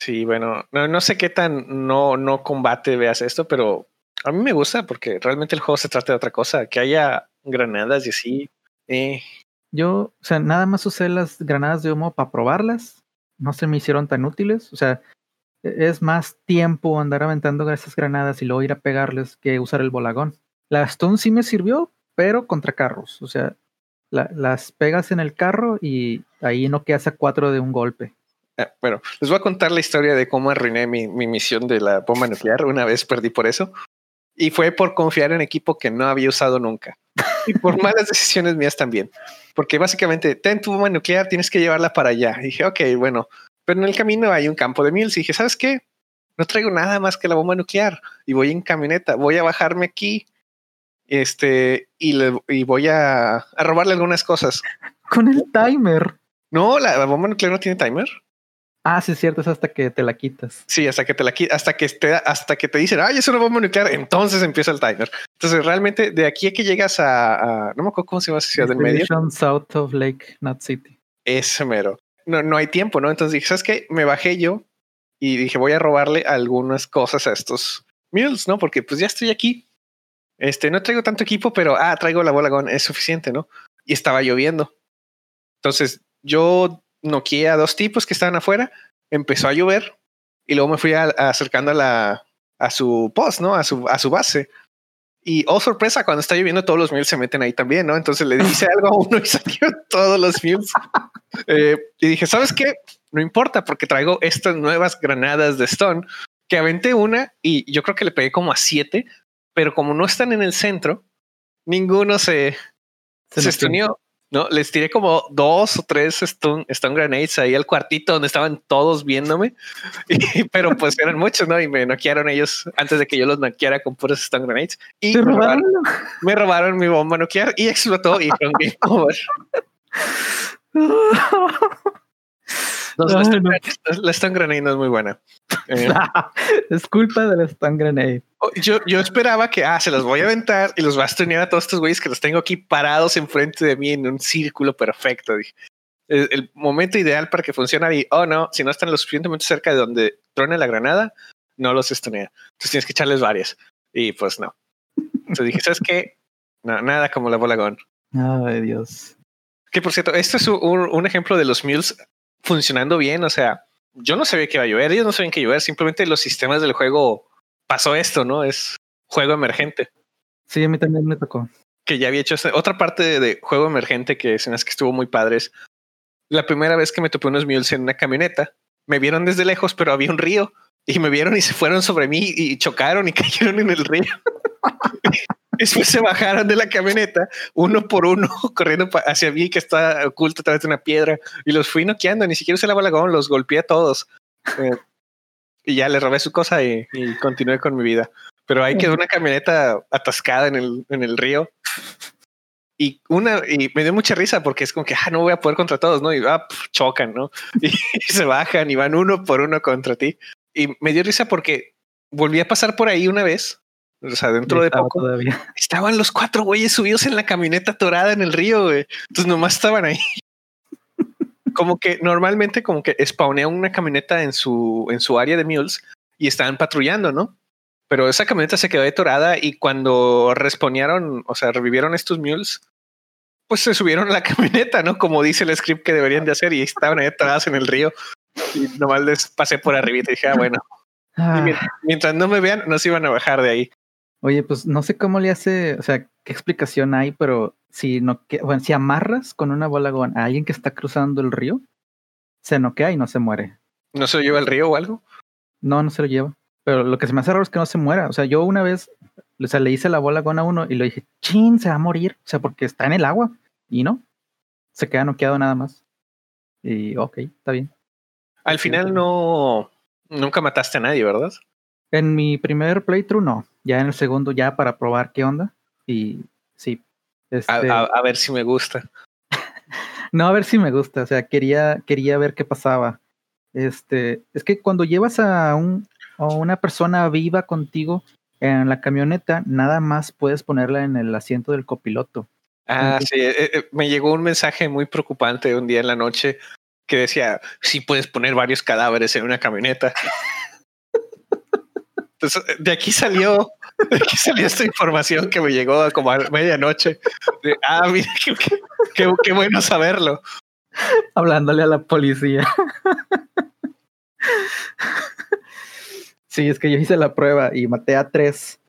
Sí, bueno, no, no sé qué tan no, no combate veas esto, pero a mí me gusta porque realmente el juego se trata de otra cosa, que haya granadas y así. Eh. Yo, o sea, nada más usé las granadas de humo para probarlas no se me hicieron tan útiles. O sea, e-, es más tiempo andar aventando esas granadas y luego ir a pegarles que usar el bolagón. La Stone sí me sirvió, pero contra carros. O sea, las pegas en el carro y ahí no quedas a cuatro de un golpe. Ah, bueno, les voy a contar la historia de cómo arruiné mi, mi, misión de la bomba nuclear. Una vez perdí por eso. Y fue por confiar en equipo que no había usado nunca. Y por malas decisiones mías también. Porque básicamente, ten tu bomba nuclear, tienes que llevarla para allá. Y dije, ok, bueno. Pero en el camino hay un campo de mils. Y dije, ¿sabes qué? No traigo nada más que la bomba nuclear. Y voy en camioneta. Voy a bajarme aquí. Este, y, le, y voy a, a robarle algunas cosas. Con el timer. No, la bomba nuclear no tiene timer. Ah, sí, es cierto, es hasta que te la quitas. Sí, hasta que te la quitas, hasta que te, hasta que te dicen, ay, es una bomba nuclear, entonces empieza el timer. Entonces, realmente, de aquí a que llegas a, no me acuerdo cómo se llama esa ciudad del medio. South of Lake Not City. Ese mero. No, no hay tiempo, ¿no? Entonces dije, ¿sabes qué? Me bajé yo y dije, voy a robarle algunas cosas a estos mules, ¿no? Porque pues ya estoy aquí. Este, no traigo tanto equipo, pero, ah, traigo la bola con, es suficiente, ¿no? Y estaba lloviendo. Entonces, yo noqueé a dos tipos que estaban afuera, empezó a llover y luego me fui acercando a, la, a su post, ¿no? A su, a su base. Y oh sorpresa, cuando está lloviendo todos los mules se meten ahí también, ¿no? Entonces le dije algo a uno y salió todos los mules. Eh, y dije, ¿sabes qué? No importa porque traigo estas nuevas granadas de Stone que aventé una y yo creo que le pegué como a siete, pero como no están en el centro, ninguno se, se, se no, les tiré como dos o tres stone, grenades ahí al cuartito donde estaban todos viéndome, pero pues eran muchos, ¿no? Y me noquearon ellos antes de que yo los noqueara con puros stone grenades. Y me robaron? me robaron mi bomba nuclear y explotó y fue un game over. la, Stone Grenade no es muy buena. Eh, es culpa de la Stone Grenade. Oh, yo, yo esperaba que, ah, se los voy a aventar y los vas a estunear a todos estos güeyes que los tengo aquí parados enfrente de mí en un círculo perfecto. El, momento ideal para que funcione y, oh no, si no están lo suficientemente cerca de donde truene la granada, no los estunea. Entonces tienes que echarles varias. Y pues no. Entonces dije, ¿sabes qué? No, nada como la bola. Ay, Dios. Que por cierto, esto es un, un, ejemplo de los mules funcionando bien. O sea, yo no sabía que iba a llover, ellos no sabían que llover, simplemente los sistemas del juego pasó esto, ¿no? Es juego emergente. Sí, a mí también me tocó. Que ya había hecho otra parte de, juego emergente que escenas que estuvo muy padres. La primera vez que me topé unos mules en una camioneta, me vieron desde lejos, pero había un río y me vieron y se fueron sobre mí y chocaron y cayeron en el río. Después se bajaron de la camioneta, uno por uno, corriendo hacia mí, que está oculto a través de una piedra, y los fui noqueando. Ni siquiera usé la balagón, los golpeé a todos. Eh, y ya le robé su cosa y, continué con mi vida. Pero ahí quedó una camioneta atascada en el, en el río. Y una, y me dio mucha risa porque es como que ah, no voy a poder contra todos, ¿no? Y ah, chocan, ¿no? y se bajan y van uno por uno contra ti. Y me dio risa porque volví a pasar por ahí una vez o sea, dentro de poco todavía. estaban los cuatro güeyes subidos en la camioneta torada en el río, güey. Entonces nomás estaban ahí. como que normalmente como que spawnean una camioneta en su, en su área de mules y estaban patrullando, ¿no? Pero esa camioneta se quedó detorada y cuando respawnearon, o sea, revivieron estos mules, pues se subieron a la camioneta, ¿no? Como dice el script que deberían de hacer y estaban ahí atoradas en el río. Y nomás les pasé por arriba y dije, ah, bueno. Ah. mientras no me vean, no se iban a bajar de ahí. Oye, pues no sé cómo le hace, o sea, qué explicación hay, pero si no, bueno, si amarras con una bola a alguien que está cruzando el río, se noquea y no se muere. ¿No se lo lleva el río o algo? No, no se lo lleva. Pero lo que se me hace raro es que no se muera. O sea, yo una vez, o sea, le hice la bola a uno y le dije, chin, se va a morir. O sea, porque está en el agua. Y no, se queda noqueado nada más. Y ok, está bien. Al final no, nunca mataste a nadie, ¿verdad? En mi primer playthrough no, ya en el segundo ya para probar qué onda y sí. Este a, ver si me gusta. no, a ver si me gusta, o sea, quería, quería ver qué pasaba. Este, es que cuando llevas a, un, a una persona viva contigo en la camioneta, nada más puedes ponerla en el asiento del copiloto. Ah, sí, eh, eh, me llegó un mensaje muy preocupante un día en la noche que decía, sí puedes poner varios cadáveres en una camioneta. Entonces, de aquí salió, de aquí salió esta información que me llegó como a medianoche. ah, mira, qué, qué, bueno saberlo. Hablándole a la policía. Sí, es que yo hice la prueba y maté a tres.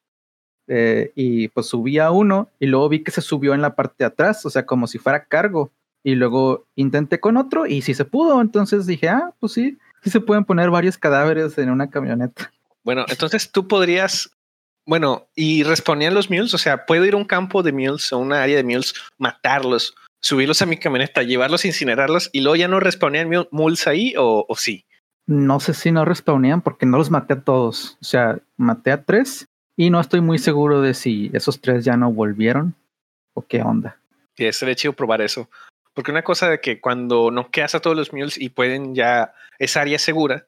Eh, y pues subí a uno y luego vi que se subió en la parte de atrás, o sea, como si fuera cargo. Y luego intenté con otro y sí se pudo. Entonces dije, ah, pues sí, sí se pueden poner varios cadáveres en una camioneta. Bueno, entonces tú podrías, bueno, y respondían los mules, o sea, puedo ir a un campo de mules o una área de mules, matarlos, subirlos a mi camioneta, llevarlos, incinerarlos y luego ya no respondían mules ahí o, o sí. No sé si no respawnían porque no los maté a todos. O sea, maté a tres y no estoy muy seguro de si esos tres ya no volvieron o qué onda. Sí, sería chido probar eso. Porque una cosa de que cuando no quedas a todos los mules y pueden ya, esa área segura,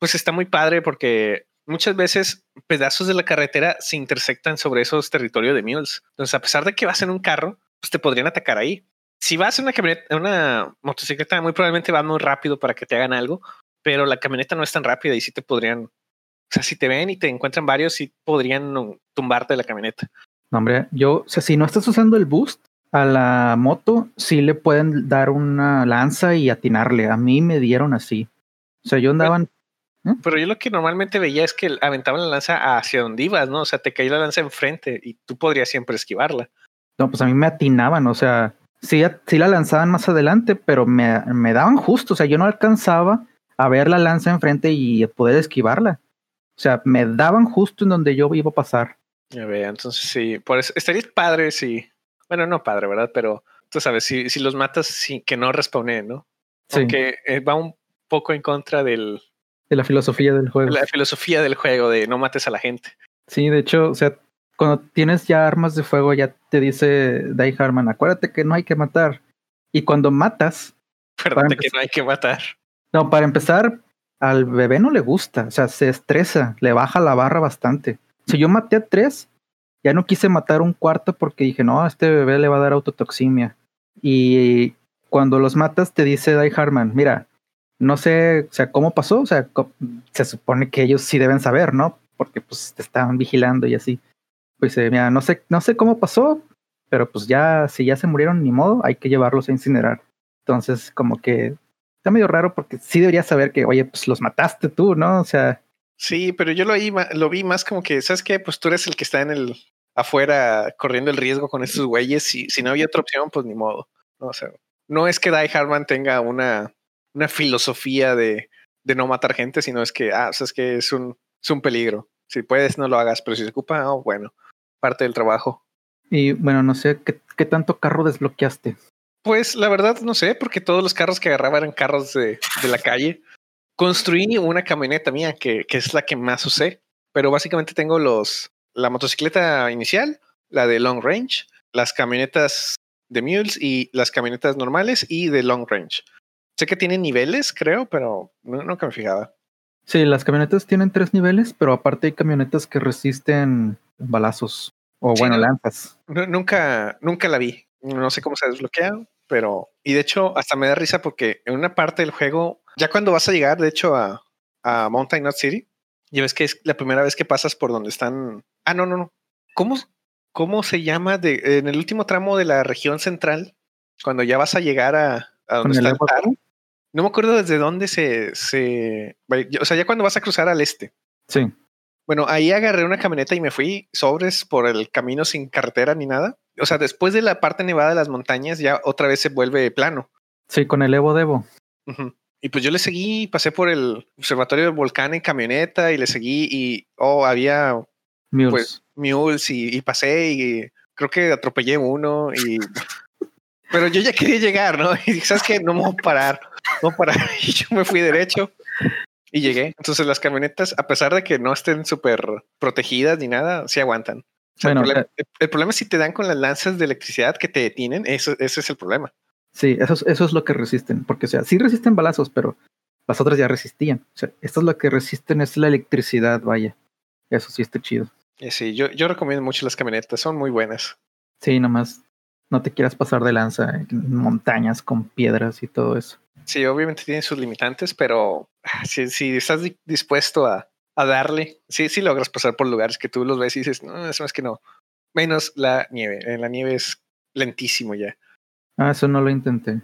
pues está muy padre porque muchas veces pedazos de la carretera se intersectan sobre esos territorios de mules. Entonces, a pesar de que vas en un carro, pues te podrían atacar ahí. Si vas en una camioneta, una motocicleta, muy probablemente va muy rápido para que te hagan algo, pero la camioneta no es tan rápida y sí te podrían, o sea, si te ven y te encuentran varios, sí podrían tumbarte de la camioneta. No, hombre, yo, o sea, si no estás usando el boost a la moto, sí le pueden dar una lanza y atinarle. A mí me dieron así. O sea, yo andaban. ¿eh? Pero, yo lo que normalmente veía es que aventaban la lanza hacia donde ibas, ¿no? O sea, te caía la lanza enfrente y tú podrías siempre esquivarla. No, pues a mí me atinaban, o sea, sí, sí la lanzaban más adelante, pero me, me daban justo, o sea, yo no alcanzaba a ver la lanza enfrente y poder esquivarla. O sea, me daban justo en donde yo iba a pasar. Ya vea, entonces sí, por eso estaría padre si, bueno, no padre, ¿verdad? Pero tú sabes, si, si los matas sin que no respawnen, ¿no? Sí. Porque eh, va un poco en contra del... De la filosofía del juego. La filosofía del juego, de no mates a la gente. Sí, de hecho, o sea, cuando tienes ya armas de fuego, ya te dice Die Harman, acuérdate que no hay que matar. Y cuando matas... Acuérdate que no hay que matar. No, para empezar, al bebé no le gusta, o sea, se estresa, le baja la barra bastante. Si yo maté a tres, ya no quise matar un cuarto porque dije, no, a este bebé le va a dar autotoximia. Y cuando los matas, te dice Die Harman, mira, no sé, o sea, cómo pasó, o sea, se supone que ellos sí deben saber, ¿no? Porque pues te estaban vigilando y así. Pues eh, mira, no sé, no sé cómo pasó, pero pues ya, si ya se murieron, ni modo, hay que llevarlos a incinerar. Entonces, como que está medio raro porque sí deberías saber que, oye, pues los mataste tú, ¿no? O sea. Sí, pero yo lo vi, lo vi más como que, ¿sabes qué? Pues tú eres el que está en el afuera corriendo el riesgo con estos güeyes y si no había otra opción, pues ni modo. No, o sea, no es que Die Harman tenga una, una filosofía de, de no matar gente, sino es que, ah, o sea, es que es un, es un peligro. Si puedes, no lo hagas, pero si se ocupa, oh, bueno, parte del trabajo. Y bueno, no sé, ¿qué, qué tanto carro desbloqueaste? Pues la verdad no sé, porque todos los carros que agarraba eran carros de, de la calle. Construí una camioneta mía que, que, es la que más usé, pero básicamente tengo los la motocicleta inicial, la de long range, las camionetas de mules y las camionetas normales y de long range. Sé que tienen niveles, creo, pero nunca me fijaba. Sí, las camionetas tienen tres niveles, pero aparte hay camionetas que resisten balazos o sí, bueno, no, lanzas. Nunca, nunca la vi. No sé cómo se desbloquea, pero. Y de hecho, hasta me da risa porque en una parte del juego, ya cuando vas a llegar, de hecho, a, a Mountain Knot City, ya ves que es la primera vez que pasas por donde están. Ah, no, no, no. ¿Cómo, cómo se llama de, en el último tramo de la región central? Cuando ya vas a llegar a, a donde está el bar. No me acuerdo desde dónde se, se. O sea, ya cuando vas a cruzar al este. Sí. Bueno, ahí agarré una camioneta y me fui sobres por el camino sin carretera ni nada o sea, después de la parte nevada de las montañas, ya otra vez se vuelve plano. Sí, con el Evo Devo. Uh -huh. Y pues yo le seguí, pasé por el observatorio del volcán en camioneta y le seguí y, oh, había mules, pues, mules y, y pasé y creo que atropellé uno y... Pero yo ya quería llegar, ¿no? Y dije, ¿sabes qué? No me voy a parar, no voy a parar. Y yo me fui derecho y llegué. Entonces las camionetas, a pesar de que no estén súper protegidas ni nada, sí aguantan. O sea, bueno, el, problema, el, el, problema, es si te dan con las lanzas de electricidad que te detienen, eso, ese es el problema. Sí, eso es, eso es lo que resisten, porque o sea, sí resisten balazos, pero las otras ya resistían. O sea, esto es lo que resisten, es la electricidad, vaya. Eso sí está chido. Eh, sí, yo, yo recomiendo mucho las camionetas, son muy buenas. Sí, nomás no te quieras pasar de lanza en montañas con piedras y todo eso. Sí, obviamente tienen sus limitantes, pero ah, si, si estás dispuesto a, a darle. Sí, sí logras pasar por lugares que tú los ves y dices, no, eso es que no. Menos la nieve. En la nieve es lentísimo ya. Ah, eso no lo intenté.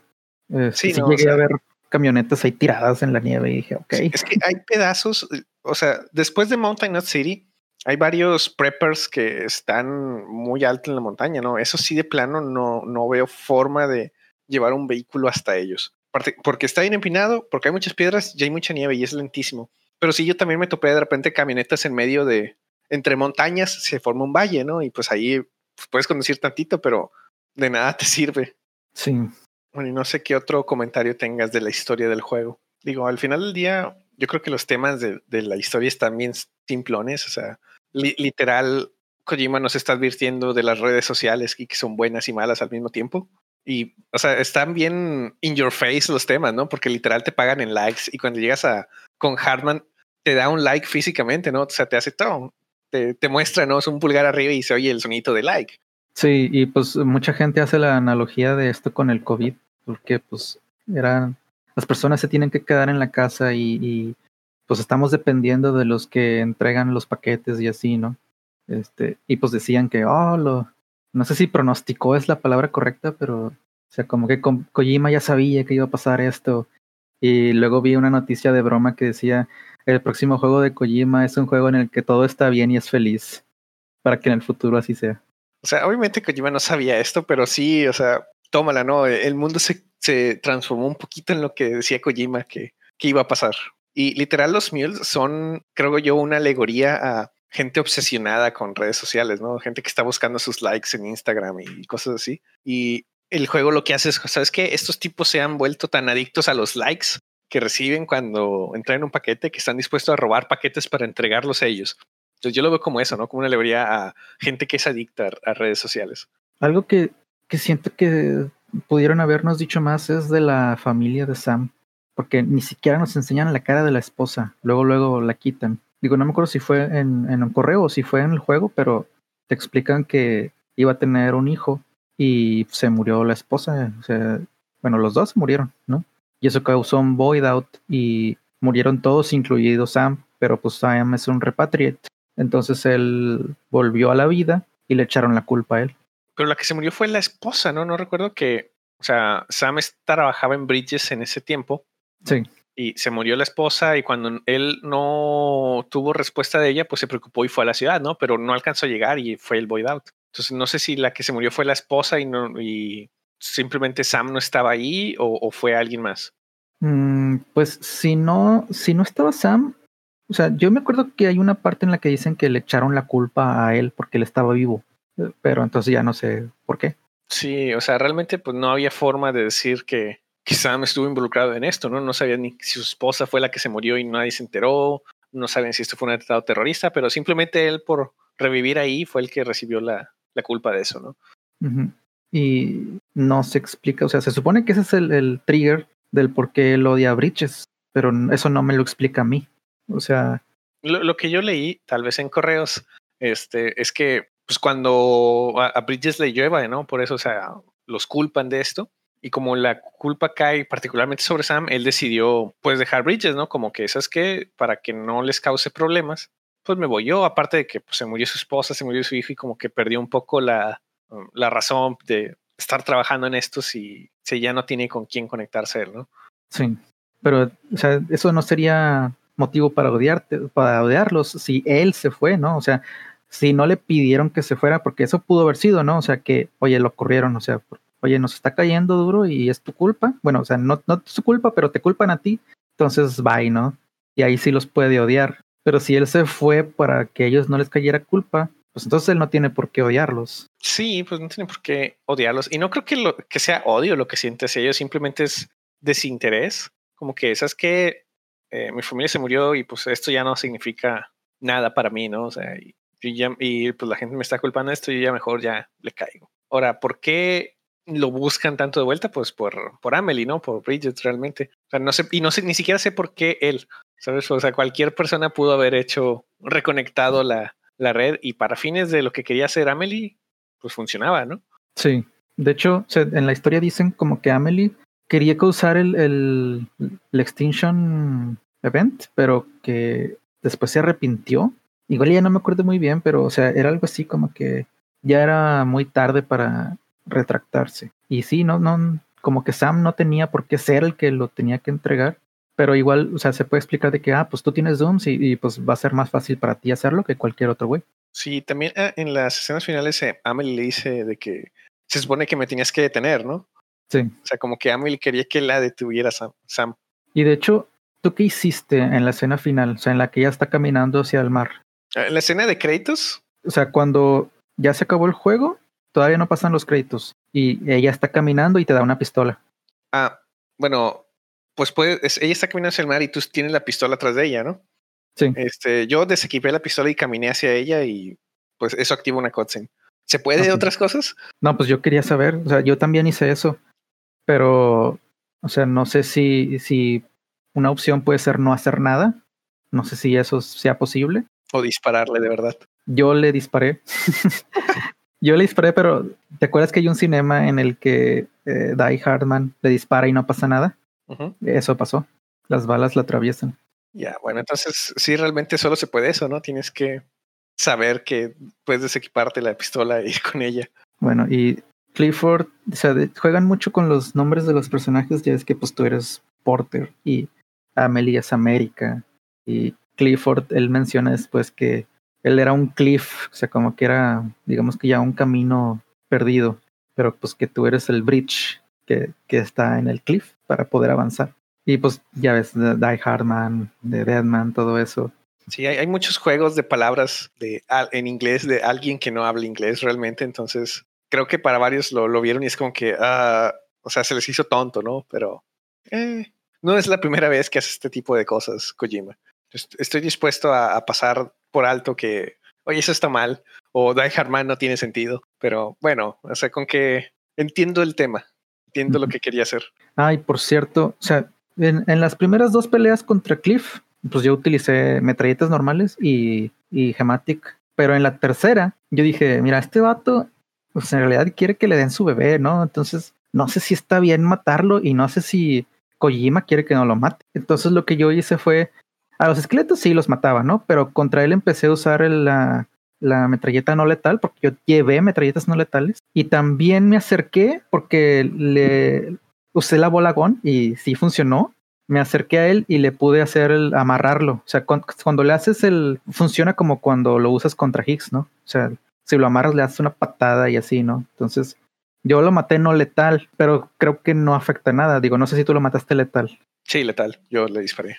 Eh, sí, sí no, llegué o sea, a ver camionetas ahí tiradas en la nieve y dije, ok. Es que hay pedazos, o sea, después de Mountain Not City, hay varios preppers que están muy alto en la montaña, ¿no? Eso sí, de plano, no, no veo forma de llevar un vehículo hasta ellos. Porque está bien empinado, porque hay muchas piedras y hay mucha nieve y es lentísimo. Pero sí, yo también me topé de repente camionetas en medio de, entre montañas, se forma un valle, ¿no? Y pues ahí pues, puedes conducir tantito, pero de nada te sirve. Sí. Bueno, y no sé qué otro comentario tengas de la historia del juego. Digo, al final del día, yo creo que los temas de, la historia están bien simplones. O sea, literal, Kojima nos está advirtiendo de las redes sociales y que son buenas y malas al mismo tiempo. Y, o sea, están bien in your face los temas, ¿no? Porque literal te pagan en likes y cuando llegas a con Hartman te da un like físicamente, ¿no? O sea, te hace todo. Te, te muestra, ¿no? Es un pulgar arriba y se oye el sonito de like. Sí, y pues mucha gente hace la analogía de esto con el COVID, porque pues eran, las personas se tienen que quedar en la casa y, pues estamos dependiendo de los que entregan los paquetes y así, ¿no? Este, y pues decían que, oh, lo, no sé si pronosticó es la palabra correcta, pero, o sea, como que Kojima ya sabía que iba a pasar esto. Y luego vi una noticia de broma que decía, el próximo juego de Kojima es un juego en el que todo está bien y es feliz, para que en el futuro así sea. O sea, obviamente Kojima no sabía esto, pero sí, o sea, tómala, ¿no? El mundo se, se transformó un poquito en lo que decía Kojima que, que iba a pasar. Y literal, los mules son, creo yo, una alegoría a gente obsesionada con redes sociales, ¿no? Gente que está buscando sus likes en Instagram y cosas así. Y el juego lo que hace es, ¿sabes qué? Estos tipos se han vuelto tan adictos a los likes que reciben cuando entran en un paquete que están dispuestos a robar paquetes para entregarlos a ellos. Yo lo veo como eso, ¿no? Como una alegoría a gente que es adicta a redes sociales. Algo que, siento que pudieron habernos dicho más es de la familia de Sam, porque ni siquiera nos enseñan la cara de la esposa, luego luego la quitan. Digo, no me acuerdo si fue en, en un correo o si fue en el juego, pero te explican que iba a tener un hijo y se murió la esposa. O sea, bueno, los dos murieron, ¿no? Y eso causó un void out y murieron todos, incluido Sam, pero pues Sam es un repatriate. Entonces él volvió a la vida y le echaron la culpa a él. Pero la que se murió fue la esposa, ¿no? No recuerdo que, o sea, Sam trabajaba en Bridges en ese tiempo. Sí. Y se murió la esposa y cuando él no tuvo respuesta de ella, pues se preocupó y fue a la ciudad, ¿no? Pero no alcanzó a llegar y fue el void out. Entonces no sé si la que se murió fue la esposa y no y simplemente Sam no estaba ahí o, fue alguien más. Mm, pues si no, si no estaba Sam, o sea, yo me acuerdo que hay una parte en la que dicen que le echaron la culpa a él porque él estaba vivo, eh, pero entonces ya no sé por qué. Sí, o sea, realmente pues no había forma de decir que, que Sam estuvo involucrado en esto, ¿no? No sabían ni si su esposa fue la que se murió y nadie se enteró, no saben si esto fue un atentado terrorista, pero simplemente él por revivir ahí fue el que recibió la, la culpa de eso, ¿no? Y no se explica, o sea, se supone que ese es el, el trigger del por qué él odia a Bridges, pero eso no me lo explica a mí. O sea. Lo, que yo leí, tal vez en correos, este, es que pues cuando a, Bridges le llueva, ¿no? Por eso, o sea, los culpan de esto. Y como la culpa cae particularmente sobre Sam, él decidió pues dejar Bridges, ¿no? Como que, ¿sabes que Para que no les cause problemas, pues me voy yo. Aparte de que pues, se murió su esposa, se murió su hijo y como que perdió un poco la, la razón de estar trabajando en esto si, si ya no tiene con quién conectarse él, ¿no? Sí, pero o sea, eso no sería motivo para odiarte, para odiarlos si él se fue, ¿no? O sea, si no le pidieron que se fuera, porque eso pudo haber sido, ¿no? O sea, que, oye, lo corrieron, o sea, oye, nos está cayendo duro y es tu culpa. Bueno, o sea, no, no es tu culpa, pero te culpan a ti. Entonces, bye, ¿no? Y ahí sí los puede odiar. Pero si él se fue para que ellos no les cayera culpa, pues entonces él no tiene por qué odiarlos. Sí, pues no tiene por qué odiarlos. Y no creo que, lo, que sea odio lo que siente hacia ellos, simplemente es desinterés. Como que, ¿sabes que eh, mi familia se murió y pues esto ya no significa nada para mí, ¿no? O sea, y, pues la gente me está culpando esto y ya mejor ya le caigo. Ahora, ¿por qué lo buscan tanto de vuelta? Pues por, por Amelie, ¿no? Por Bridget realmente. O sea, no sé, y no sé, ni siquiera sé por qué él, ¿sabes? O sea, cualquier persona pudo haber hecho, reconectado la, la red y para fines de lo que quería hacer Amelie, pues funcionaba, ¿no? Sí. De hecho, en la historia dicen como que Amelie quería causar el, el, Extinction Event, pero que después se arrepintió. Igual ya no me acuerdo muy bien, pero o sea, era algo así como que ya era muy tarde para retractarse. Y sí, no, no, como que Sam no tenía por qué ser el que lo tenía que entregar. pero igual, o sea, se puede explicar de que, ah, pues tú tienes Dooms y, pues va a ser más fácil para ti hacerlo que cualquier otro güey. Sí, también ah, en las escenas finales eh, Amelie le dice de que se supone que me tenías que detener, ¿no? Sí. O sea, como que Amelie quería que la detuviera Sam. Y de hecho, ¿tú qué hiciste en la escena final? O sea, en la que ella está caminando hacia el mar. ¿En la escena de créditos? O sea, cuando ya se acabó el juego, todavía no pasan los créditos. Y ella está caminando y te da una pistola. Ah, bueno, pues puede, ella está caminando hacia el mar y tú tienes la pistola atrás de ella, ¿no? Sí. Este, yo desequipé la pistola y caminé hacia ella y pues eso activa una cutscene. ¿Se puede de otras cosas? No, pues yo quería saber, o sea, yo también hice eso, pero, o sea, no sé si, si una opción puede ser no hacer nada, no sé si eso sea posible. O dispararle de verdad. Yo le disparé. yo le disparé, pero ¿te acuerdas que hay un cinema en el que eh, Die Hardman le dispara y no pasa nada? Eso pasó. Las balas la atraviesan. Ya, bueno, entonces sí, realmente solo se puede eso, ¿no? Tienes que saber que puedes desequiparte la pistola e ir con ella. Bueno, y Clifford, o sea, juegan mucho con los nombres de los personajes, ya es que pues tú eres Porter y Amelie es América y Clifford, él menciona después que él era un cliff, o sea, como que era, digamos que ya un camino perdido, pero pues que tú eres el bridge que, que está en el cliff para poder avanzar. Y pues ya ves, Die Hardman, de Deadman, todo eso. Sí, hay, hay, muchos juegos de palabras de, en inglés de alguien que no habla inglés realmente, entonces creo que para varios lo, lo vieron y es como que, uh, o sea, se les hizo tonto, ¿no? Pero eh, no es la primera vez que hace este tipo de cosas, Kojima. Estoy dispuesto a, a pasar por alto que, oye, eso está mal, o Die Hardman no tiene sentido, pero bueno, o sea, con que entiendo el tema, entiendo lo que quería hacer. Ay, por cierto, o sea, en, las primeras dos peleas contra Cliff, pues yo utilicé metralletas normales y, y Gematic. Pero en la tercera, yo dije, mira, este vato, pues en realidad quiere que le den su bebé, ¿no? Entonces, no sé si está bien matarlo y no sé si Kojima quiere que no lo mate. Entonces lo que yo hice fue, a los esqueletos sí los mataba, ¿no? Pero contra él empecé a usar la, la metralleta no letal porque yo llevé metralletas no letales y también me acerqué porque le, usé la bola GON y sí funcionó. Me acerqué a él y le pude hacer el amarrarlo. O sea, cuando, le haces el. Funciona como cuando lo usas contra Higgs, ¿no? O sea, si lo amarras, le haces una patada y así, ¿no? Entonces, yo lo maté no letal, pero creo que no afecta nada. Digo, no sé si tú lo mataste letal. Sí, letal. Yo le disparé.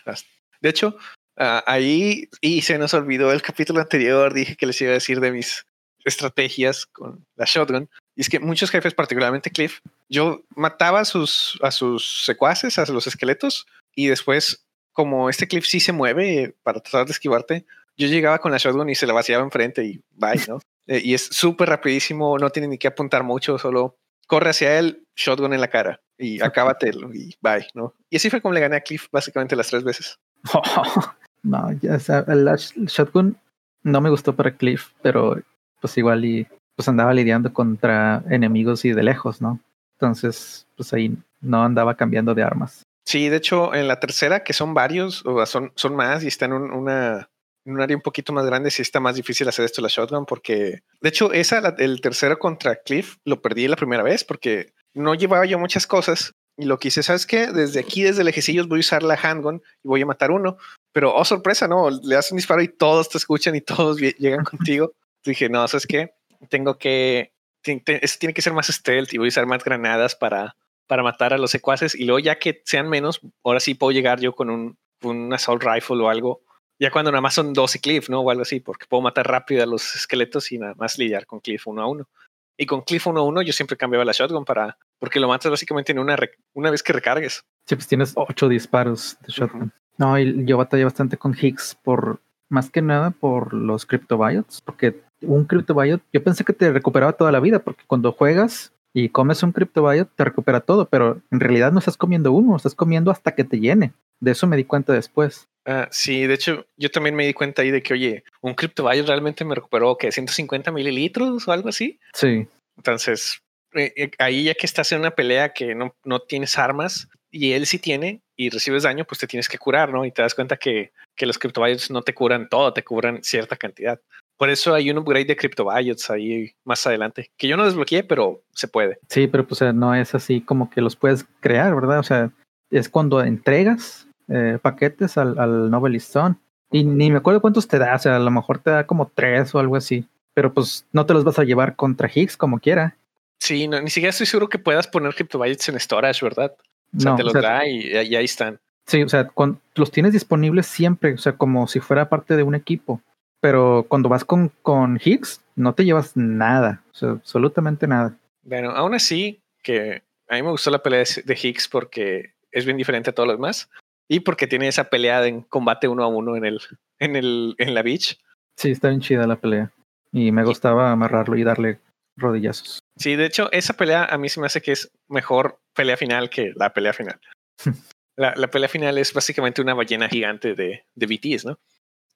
De hecho, ah, ahí, y se nos olvidó el capítulo anterior, dije que les iba a decir de mis estrategias con la shotgun. Y es que muchos jefes, particularmente Cliff, yo mataba a sus, a sus secuaces, a los esqueletos, y después, como este Cliff sí se mueve para tratar de esquivarte, yo llegaba con la shotgun y se la vaciaba enfrente y bye, ¿no? Eh, y es súper rapidísimo, no tiene ni que apuntar mucho, solo corre hacia él, shotgun en la cara y acábatelo y bye, ¿no? Y así fue como le gané a Cliff básicamente las tres veces. no, ya, o el shotgun no me gustó para Cliff, pero pues igual y pues andaba lidiando contra enemigos y de lejos, ¿no? Entonces, pues ahí no andaba cambiando de armas. Sí, de hecho, en la tercera, que son varios, o son, son más y están en una, un área un poquito más grande, sí está más difícil hacer esto la shotgun, porque de hecho, esa, el tercero contra Cliff, lo perdí la primera vez porque no llevaba yo muchas cosas. Y lo que hice, ¿sabes qué? Desde aquí, desde lejecillos, voy a usar la handgun y voy a matar uno. Pero, oh, sorpresa, ¿no? Le das un disparo y todos te escuchan y todos llegan contigo. Dije, no, ¿sabes qué? Tengo que, eso tiene que ser más stealth y voy a usar más granadas para, para matar a los secuaces. Y luego ya que sean menos, ahora sí puedo llegar yo con un, un assault rifle o algo. Ya cuando nada más son 12 Cliff, ¿no? O algo así, porque puedo matar rápido a los esqueletos y nada más lidiar con Cliff uno a uno. Y con Cliff uno a uno yo siempre cambiaba la shotgun para, porque lo matas básicamente en una, una vez que recargues. Sí, pues tienes ocho disparos de shotgun. No, y yo batallé bastante con Higgs por, más que nada por los cryptobiotes, porque un CryptoBiot, yo pensé que te recuperaba toda la vida, porque cuando juegas y comes un CryptoBiot, te recupera todo, pero en realidad no estás comiendo uno, estás comiendo hasta que te llene. De eso me di cuenta después. Ah, sí, de hecho, yo también me di cuenta ahí de que, oye, un CryptoBiot realmente me recuperó, que 150 mililitros o algo así. Sí. Entonces, eh, eh, ahí ya que estás en una pelea que no, no tienes armas y él sí tiene y recibes daño, pues te tienes que curar, ¿no? Y te das cuenta que, que los CryptoBiots no te curan todo, te curan cierta cantidad. Por eso hay un upgrade de CryptoBiots ahí más adelante, que yo no desbloqueé, pero se puede. Sí, pero pues no es así como que los puedes crear, ¿verdad? O sea, es cuando entregas eh, paquetes al, al Novelist Zone. Y ni me acuerdo cuántos te da, o sea, a lo mejor te da como tres o algo así. Pero pues no te los vas a llevar contra Higgs como quiera. Sí, no, ni siquiera estoy seguro que puedas poner criptobytes en storage, ¿verdad? O sea, No, te o los sea- da y, y ahí están. Sí, o sea, cuan- los tienes disponibles siempre, o sea, como si fuera parte de un equipo. Pero cuando vas con, con Higgs, no te llevas nada, o sea, absolutamente nada. Bueno, aún así, que a mí me gustó la pelea de Higgs porque es bien diferente a todos los demás y porque tiene esa pelea en combate uno a uno en el, en el, en la beach. Sí, está bien chida la pelea. Y me gustaba amarrarlo y darle rodillazos. Sí, de hecho, esa pelea a mí se me hace que es mejor pelea final que la pelea final. la, la pelea final es básicamente una ballena gigante de, de BTs, ¿no?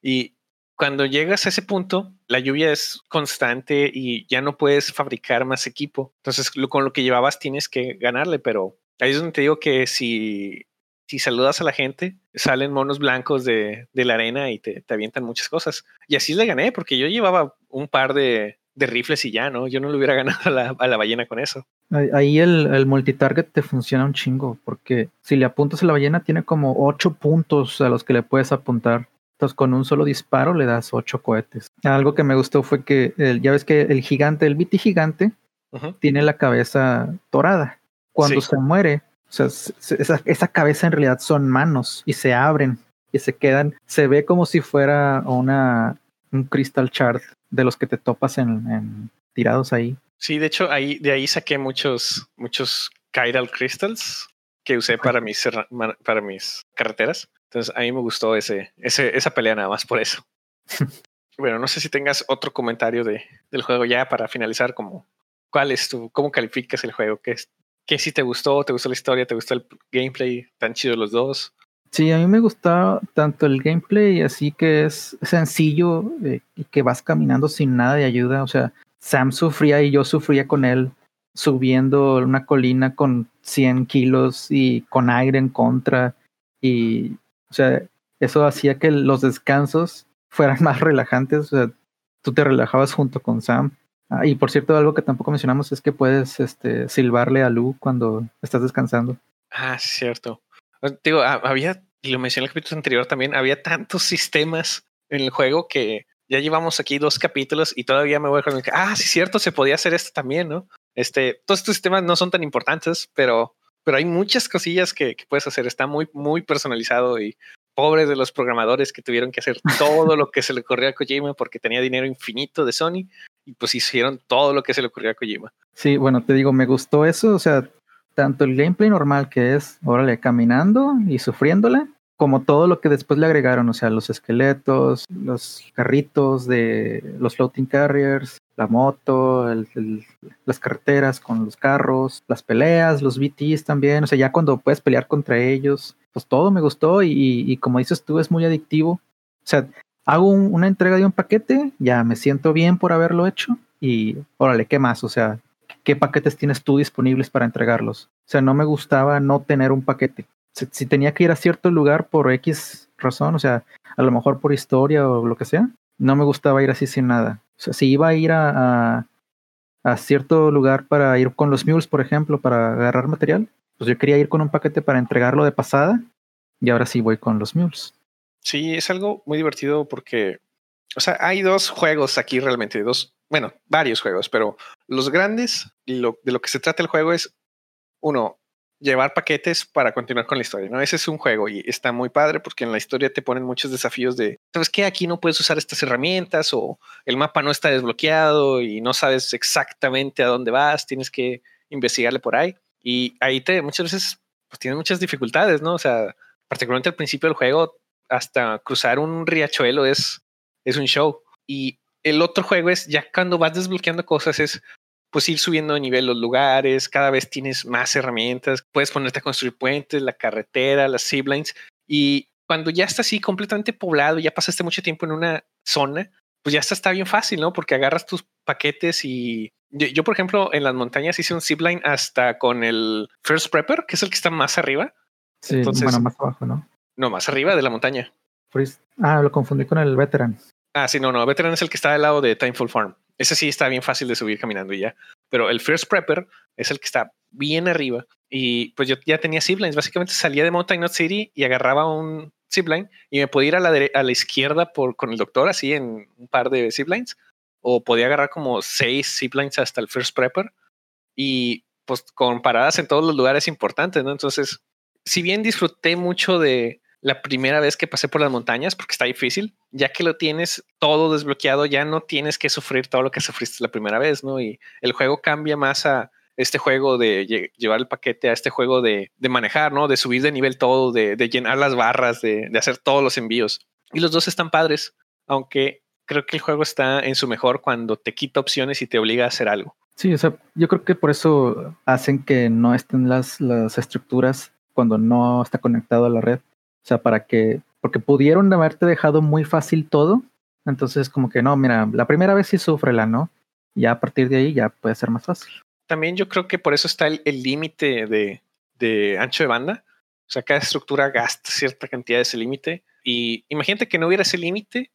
Y cuando llegas a ese punto, la lluvia es constante y ya no puedes fabricar más equipo. Entonces, lo- con lo que llevabas tienes que ganarle, pero ahí es donde te digo que si, si saludas a la gente, salen monos blancos de, de la arena y te, te avientan muchas cosas. Y así le gané, porque yo llevaba un par de, de rifles y ya, ¿no? Yo no le hubiera ganado a la, a la ballena con eso. Ahí- el, el multitarget te funciona un chingo, porque si le apuntas a la ballena, tiene como ocho puntos a los que le puedes apuntar. Entonces, con un solo disparo le das ocho cohetes. Algo que me gustó fue que el- ya ves que el gigante, el BT gigante, tiene la cabeza dorada. Cuando Sí. se muere, o sea, se- se- esa, esa cabeza en realidad son manos y se abren y se quedan. Se ve como si fuera una un crystal chart de los que te topas en, en- tirados ahí. Sí, de hecho, ahí, de ahí saqué muchos, muchos Chiral Crystals que usé para mis, para mis carreteras. Entonces, a mí me gustó ese, ese, esa pelea nada más por eso. bueno, no sé si tengas otro comentario de, del juego ya para finalizar, como cuál es tu, cómo calificas el juego, qué, es- qué si te gustó, te gustó la historia, te gustó el gameplay, tan chido los dos. Sí, a mí me gusta tanto el gameplay, así que es sencillo eh, y que vas caminando sin nada de ayuda. O sea, Sam sufría y yo sufría con él subiendo una colina con 100 kilos y con aire en contra. Y, o sea, eso hacía que los descansos fueran más relajantes. O sea, tú te relajabas junto con Sam. Ah, y por cierto, algo que tampoco mencionamos es que puedes este, silbarle a Lu cuando estás descansando. Ah, cierto. Eh, Digo, ha- había, lo mencioné en el capítulo anterior también, había tantos sistemas en el juego que ya llevamos aquí dos capítulos y todavía me voy con el que, ah, sí, cierto, se podía hacer esto también, ¿no? Este, todos estos sistemas no son tan importantes, pero, pero hay muchas cosillas que, que puedes hacer. Está muy, muy personalizado y pobres de los programadores que tuvieron que hacer todo lo que se le ocurrió a Kojima porque tenía dinero infinito de Sony y pues hicieron todo lo que se le ocurrió a Kojima. Sí, bueno, te digo, me gustó eso, o sea, tanto el gameplay normal que es, órale, caminando y sufriéndola, como todo lo que después le agregaron, o sea, los esqueletos, los carritos de los floating carriers, la moto, el- el- las carreteras con los carros, las peleas, los BTs también, o sea, ya cuando puedes pelear contra ellos, pues todo me gustó y, y como dices tú, es muy adictivo. O sea, hago un- una entrega de un paquete, ya me siento bien por haberlo hecho y órale, ¿qué más? O sea, ¿qué paquetes tienes tú disponibles para entregarlos? O sea, no me gustaba no tener un paquete. Si, si tenía que ir a cierto lugar por X razón, o sea, a lo mejor por historia o lo que sea, no me gustaba ir así sin nada. O sea, si iba a ir a, a, a cierto lugar para ir con los mules, por ejemplo, para agarrar material, pues yo quería ir con un paquete para entregarlo de pasada y ahora sí voy con los mules. Sí, es algo muy divertido porque, o sea, hay dos juegos aquí realmente, dos, bueno, varios juegos, pero los grandes, lo, de lo que se trata el juego es, uno, llevar paquetes para continuar con la historia, ¿no? Ese es un juego y está muy padre porque en la historia te ponen muchos desafíos de, ¿sabes qué? Aquí no puedes usar estas herramientas o el mapa no está desbloqueado y no sabes exactamente a dónde vas, tienes que investigarle por ahí. Y ahí te, muchas veces, pues tienes muchas dificultades, ¿no? O sea, particularmente al principio del juego, hasta cruzar un riachuelo es, es un show. Y el otro juego es ya cuando vas desbloqueando cosas es pues ir subiendo de nivel los lugares, cada vez tienes más herramientas, puedes ponerte a construir puentes, la carretera, las ziplines y cuando ya está así completamente poblado, ya pasaste mucho tiempo en una zona, pues ya está, está bien fácil, ¿no? Porque agarras tus paquetes y yo, yo, por ejemplo, en las montañas hice un zipline hasta con el First Prepper, que es el que está más arriba. Sí, Entonces, bueno, más abajo, ¿no? No, más arriba de la montaña. Ah, lo confundí con el Veteran. Ah, sí, no, no. Veteran es el que está al lado de Timeful Farm. Ese sí está bien fácil de subir caminando y ya. Pero el First Prepper es el que está bien arriba y pues yo ya tenía ziplines. Básicamente salía de Mountain Knot City y agarraba un zipline y me podía ir a la, a la izquierda por, con el doctor así en un par de ziplines o podía agarrar como seis ziplines hasta el First Prepper y pues con paradas en todos los lugares importantes, ¿no? Entonces, si bien disfruté mucho de la primera vez que pasé por las montañas, porque está difícil, ya que lo tienes todo desbloqueado, ya no tienes que sufrir todo lo que sufriste la primera vez, ¿no? Y el juego cambia más a este juego de llevar el paquete a este juego de, manejar, ¿no? De subir de nivel todo, de, llenar las barras, de, hacer todos los envíos. Y los dos están padres, aunque creo que el juego está en su mejor cuando te quita opciones y te obliga a hacer algo. Sí, o sea, yo creo que por eso hacen que no estén las, las estructuras cuando no está conectado a la red. O sea, para que, porque pudieron haberte dejado muy fácil todo. Entonces, como que no, mira, la primera vez sí la ¿no? Ya a partir de ahí ya puede ser más fácil también yo creo que por eso está el límite de, de, ancho de banda. O sea, cada estructura gasta cierta cantidad de ese límite. Y imagínate que no hubiera ese límite.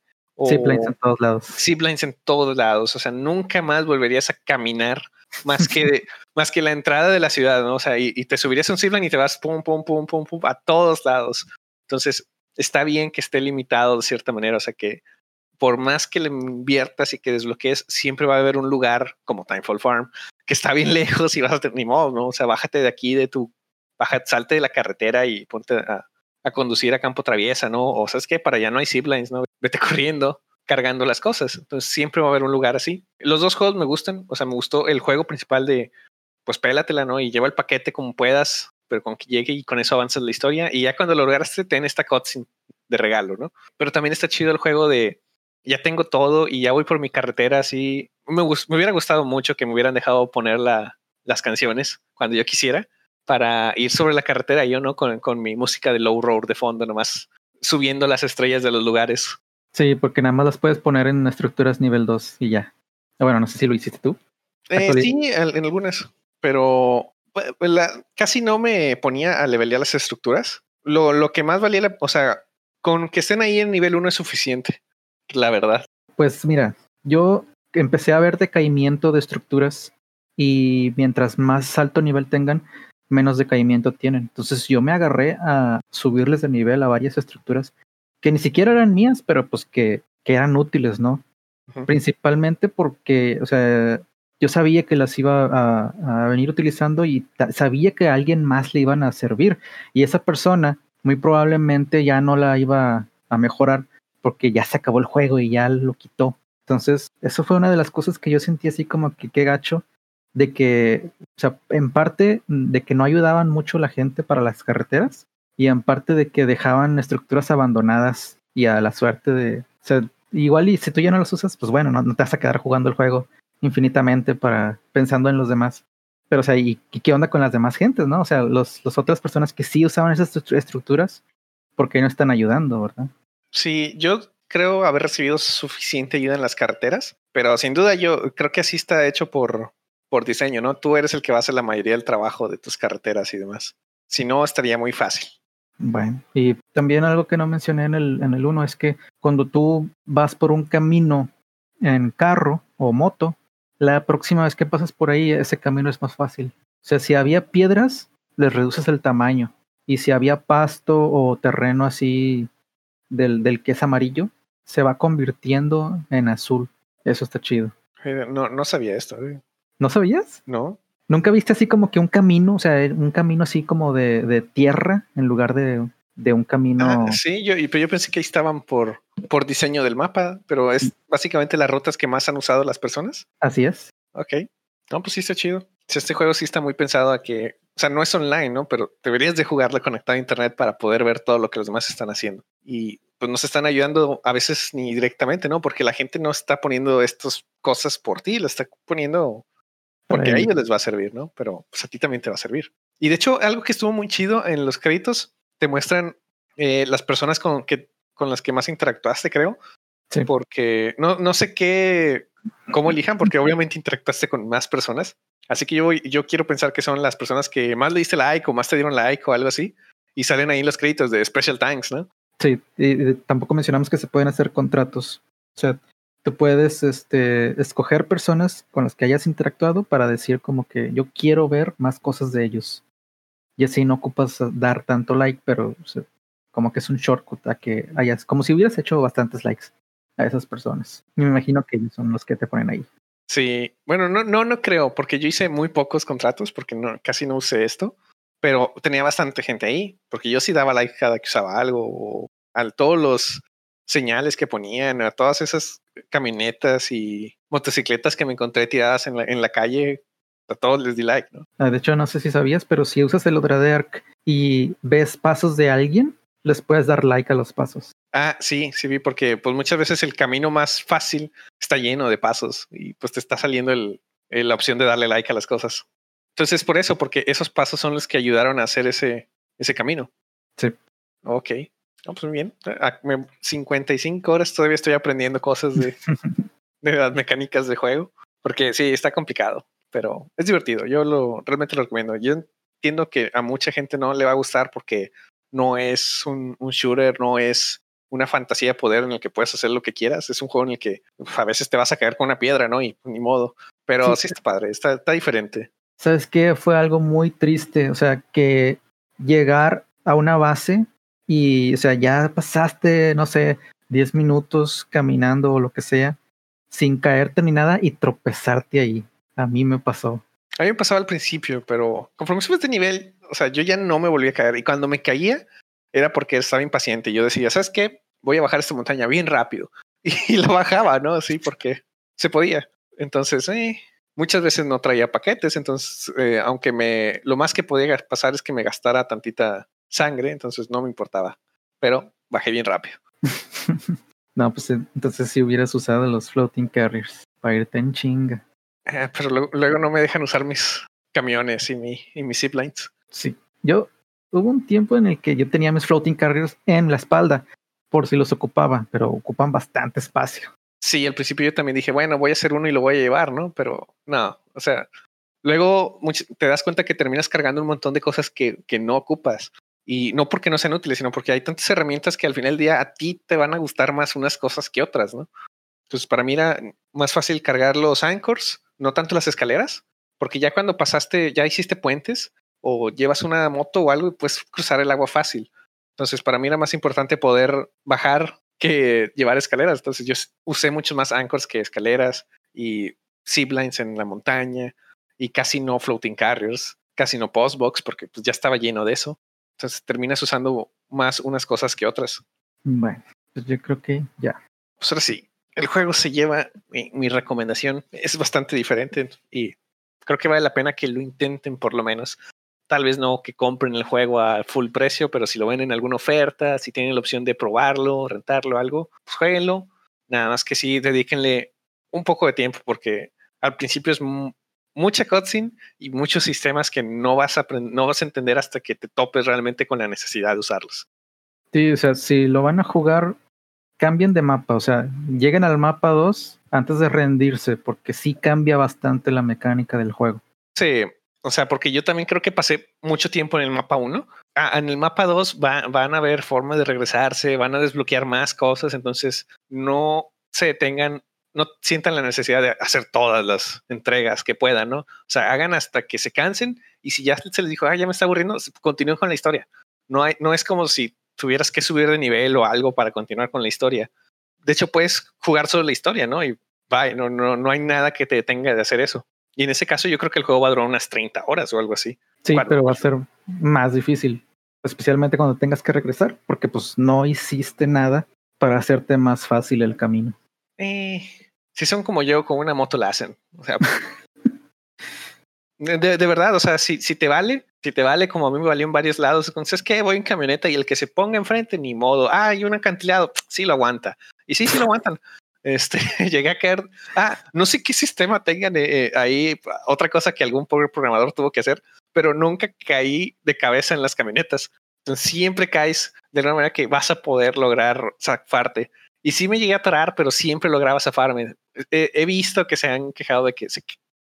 Ziplines en todos lados. Ziplines en todos lados. O sea, nunca más volverías a caminar más que, más que la entrada de la ciudad, ¿no? O sea, y, te subirías un zipline y te vas pum, pum, pum, pum, pum, a todos lados. Entonces, está bien que esté limitado de cierta manera. O sea, que por más que le inviertas y que desbloquees, siempre va a haber un lugar como Timefall Farm que está bien lejos y vas a tener ni modo, ¿no? O sea, bájate de aquí, de tu, bájate, salte de la carretera y ponte a, conducir a campo traviesa, ¿no? O sabes que para allá no hay ziplines, ¿no? Vete corriendo, cargando las cosas. Entonces siempre va a haber un lugar así. Los dos juegos me gustan, o sea, me gustó el juego principal de, pues pélatela, ¿no? Y lleva el paquete como puedas, pero con que llegue y con eso avanzas la historia. Y ya cuando lo lograste, ten esta cutscene de regalo, ¿no? Pero también está chido el juego de ya tengo todo y ya voy por mi carretera así. Me, me hubiera gustado mucho que me hubieran dejado poner las canciones cuando yo quisiera para ir sobre la carretera yo, ¿no? Con, con mi música de low road de fondo, nomás subiendo las estrellas de los lugares. Sí, porque nada más las puedes poner en estructuras nivel 2 y ya. Bueno, no sé si lo hiciste tú. Eh, sí, en, algunas, pero pues, pues, casi no me ponía a levelear las estructuras. Lo, lo que más valía, o sea, con que estén ahí en nivel 1 es suficiente la verdad. Pues mira, yo empecé a ver decaimiento de estructuras y mientras más alto nivel tengan, menos decaimiento tienen. Entonces yo me agarré a subirles de nivel a varias estructuras que ni siquiera eran mías, pero pues que, que eran útiles, ¿no? Principalmente porque, o sea, yo sabía que las iba a, venir utilizando y sabía que a alguien más le iban a servir. Y esa persona muy probablemente ya no la iba a mejorar porque ya se acabó el juego y ya lo quitó. Entonces, eso fue una de las cosas que yo sentí así como que qué gacho, de que, o sea, en parte de que no ayudaban mucho la gente para las carreteras y en parte de que dejaban estructuras abandonadas y a la suerte de, o sea, igual y si tú ya no las usas, pues bueno, no, te vas a quedar jugando el juego infinitamente para pensando en los demás. Pero, o sea, ¿y, qué onda con las demás gentes, no? O sea, los, las otras personas que sí usaban esas estructuras, ¿por qué no están ayudando, verdad? Sí, yo creo haber recibido suficiente ayuda en las carreteras, pero sin duda yo creo que así está hecho por, por diseño, ¿no? Tú eres el que va a hacer la mayoría del trabajo de tus carreteras y demás. Si no, estaría muy fácil. Bueno, y también algo que no mencioné en el, en el uno es que cuando tú vas por un camino en carro o moto, la próxima vez que pasas por ahí, ese camino es más fácil. O sea, si había piedras, les reduces el tamaño. Y si había pasto o terreno así del, del que es amarillo se va convirtiendo en azul. Eso está chido. No, no sabía esto. ¿No sabías? No. ¿Nunca viste así como que un camino, o sea, un camino así como de, de tierra en lugar de, de un camino? Ah, sí, yo, pero yo pensé que ahí estaban por, por diseño del mapa, pero es básicamente las rutas que más han usado las personas. Así es. Ok. No, pues sí está chido. Este juego sí está muy pensado a que, o sea, no es online, ¿no? Pero deberías de jugarlo conectado a internet para poder ver todo lo que los demás están haciendo. Y pues no se están ayudando a veces ni directamente, ¿no? Porque la gente no está poniendo estas cosas por ti, la está poniendo porque a ellos les va a servir, ¿no? Pero pues a ti también te va a servir. Y de hecho, algo que estuvo muy chido en los créditos, te muestran eh, las personas con, que, con las que más interactuaste, creo. Sí. Porque no, no sé qué, cómo elijan, porque obviamente interactuaste con más personas. Así que yo, yo quiero pensar que son las personas que más le diste like o más te dieron like o algo así. Y salen ahí los créditos de Special Thanks, ¿no? Sí, y, tampoco mencionamos que se pueden hacer contratos. O sea, tú puedes este, escoger personas con las que hayas interactuado para decir como que yo quiero ver más cosas de ellos. Y así no ocupas dar tanto like, pero como que es un shortcut a que hayas, como si hubieras hecho bastantes likes a esas personas. Me imagino que ellos son los que te ponen ahí. Sí, bueno, no, no, no creo, porque yo hice muy pocos contratos, porque no, casi no usé esto, pero tenía bastante gente ahí, porque yo sí daba like cada que usaba algo, o a todos los señales que ponían, a todas esas camionetas y motocicletas que me encontré tiradas en la, en la calle, a todos les di like, ¿no? Ah, de hecho, no sé si sabías, pero si usas el Arc y ves pasos de alguien, les puedes dar like a los pasos. Ah, sí, sí vi, porque pues muchas veces el camino más fácil está lleno de pasos y pues te está saliendo el, la opción de darle like a las cosas. Entonces, por eso, porque esos pasos son los que ayudaron a hacer ese, ese camino. Sí. Ok. No, pues bien. 55 horas todavía estoy aprendiendo cosas de, de las mecánicas de juego, porque sí, está complicado, pero es divertido. Yo lo realmente lo recomiendo. Yo entiendo que a mucha gente no le va a gustar porque no es un, shooter, no es una fantasía de poder en el que puedes hacer lo que quieras. Es un juego en el que a veces te vas a caer con una piedra, ¿no? Y ni modo. Pero sí, está padre, está, está diferente. ¿Sabes qué? Fue algo muy triste. O sea, que llegar a una base y, o sea, ya pasaste, no sé, 10 minutos caminando o lo que sea, sin caerte ni nada y tropezarte ahí. A mí me pasó. A mí me pasaba al principio, pero conforme subes de nivel, o sea, yo ya no me volví a caer. Y cuando me caía, era porque estaba impaciente. Yo decía, ¿sabes qué? Voy a bajar esta montaña bien rápido. Y, lo bajaba, ¿no? Sí, porque se podía. Entonces, eh, muchas veces no traía paquetes. Entonces, eh, aunque me, lo más que podía pasar es que me gastara tantita sangre, entonces no me importaba. Pero bajé bien rápido. no, pues entonces si hubieras usado los floating carriers para irte en chinga. Eh, pero luego, no me dejan usar mis camiones y, mi, y mis ziplines. Sí, yo hubo un tiempo en el que yo tenía mis floating carriers en la espalda por si los ocupaba, pero ocupan bastante espacio. Sí, al principio yo también dije, bueno, voy a hacer uno y lo voy a llevar, ¿no? Pero no, o sea, luego te das cuenta que terminas cargando un montón de cosas que, que no ocupas. Y no porque no sean útiles, sino porque hay tantas herramientas que al final del día a ti te van a gustar más unas cosas que otras, ¿no? Entonces, para mí era más fácil cargar los anchors, no tanto las escaleras, porque ya cuando pasaste, ya hiciste puentes o llevas una moto o algo y puedes cruzar el agua fácil. Entonces, para mí era más importante poder bajar que llevar escaleras. Entonces, yo usé muchos más anchors que escaleras y ziplines en la montaña y casi no floating carriers, casi no postbox porque pues, ya estaba lleno de eso. Entonces, terminas usando más unas cosas que otras. Bueno, pues yo creo que ya. Pues ahora sí, el juego se lleva, mi, recomendación es bastante diferente y creo que vale la pena que lo intenten por lo menos. Tal vez no que compren el juego a full precio, pero si lo ven en alguna oferta, si tienen la opción de probarlo, rentarlo, algo, pues jueguenlo. Nada más que sí, dedíquenle un poco de tiempo porque al principio es mucha cutscene y muchos sistemas que no vas a no vas a entender hasta que te topes realmente con la necesidad de usarlos. Sí, o sea, si lo van a jugar cambien de mapa, o sea, lleguen al mapa 2 antes de rendirse, porque sí cambia bastante la mecánica del juego. Sí, o sea, porque yo también creo que pasé mucho tiempo en el mapa 1. Ah, en el mapa 2 van a haber formas de regresarse, van a desbloquear más cosas, entonces no se detengan, no sientan la necesidad de hacer todas las entregas que puedan, ¿no? O sea, hagan hasta que se cansen y si ya se les dijo, ah, ya me está aburriendo, continúen con la historia. No, hay, no es como si tuvieras que subir de nivel o algo para continuar con la historia. De hecho, puedes jugar solo la historia, ¿no? Y bye, no, no, no hay nada que te detenga de hacer eso. Y en ese caso yo creo que el juego va a durar unas 30 horas o algo así. Sí, pero va a ser más difícil, especialmente cuando tengas que regresar, porque pues no hiciste nada para hacerte más fácil el camino. Eh, si son como yo, con una moto la hacen. O sea, de, de, verdad, o sea, si, si te vale, si te vale como a mí me valió en varios lados, entonces que voy en camioneta y el que se ponga enfrente, ni modo, ah, hay un acantilado, sí lo aguanta. Y sí, sí lo aguantan. Este, llegué a caer, ah, no sé qué sistema tengan eh, eh, ahí, otra cosa que algún pobre programador tuvo que hacer, pero nunca caí de cabeza en las camionetas. Entonces siempre caes de una manera que vas a poder lograr zafarte. Y sí me llegué a parar, pero siempre lograba zafarme. He, he visto que se han quejado de que se,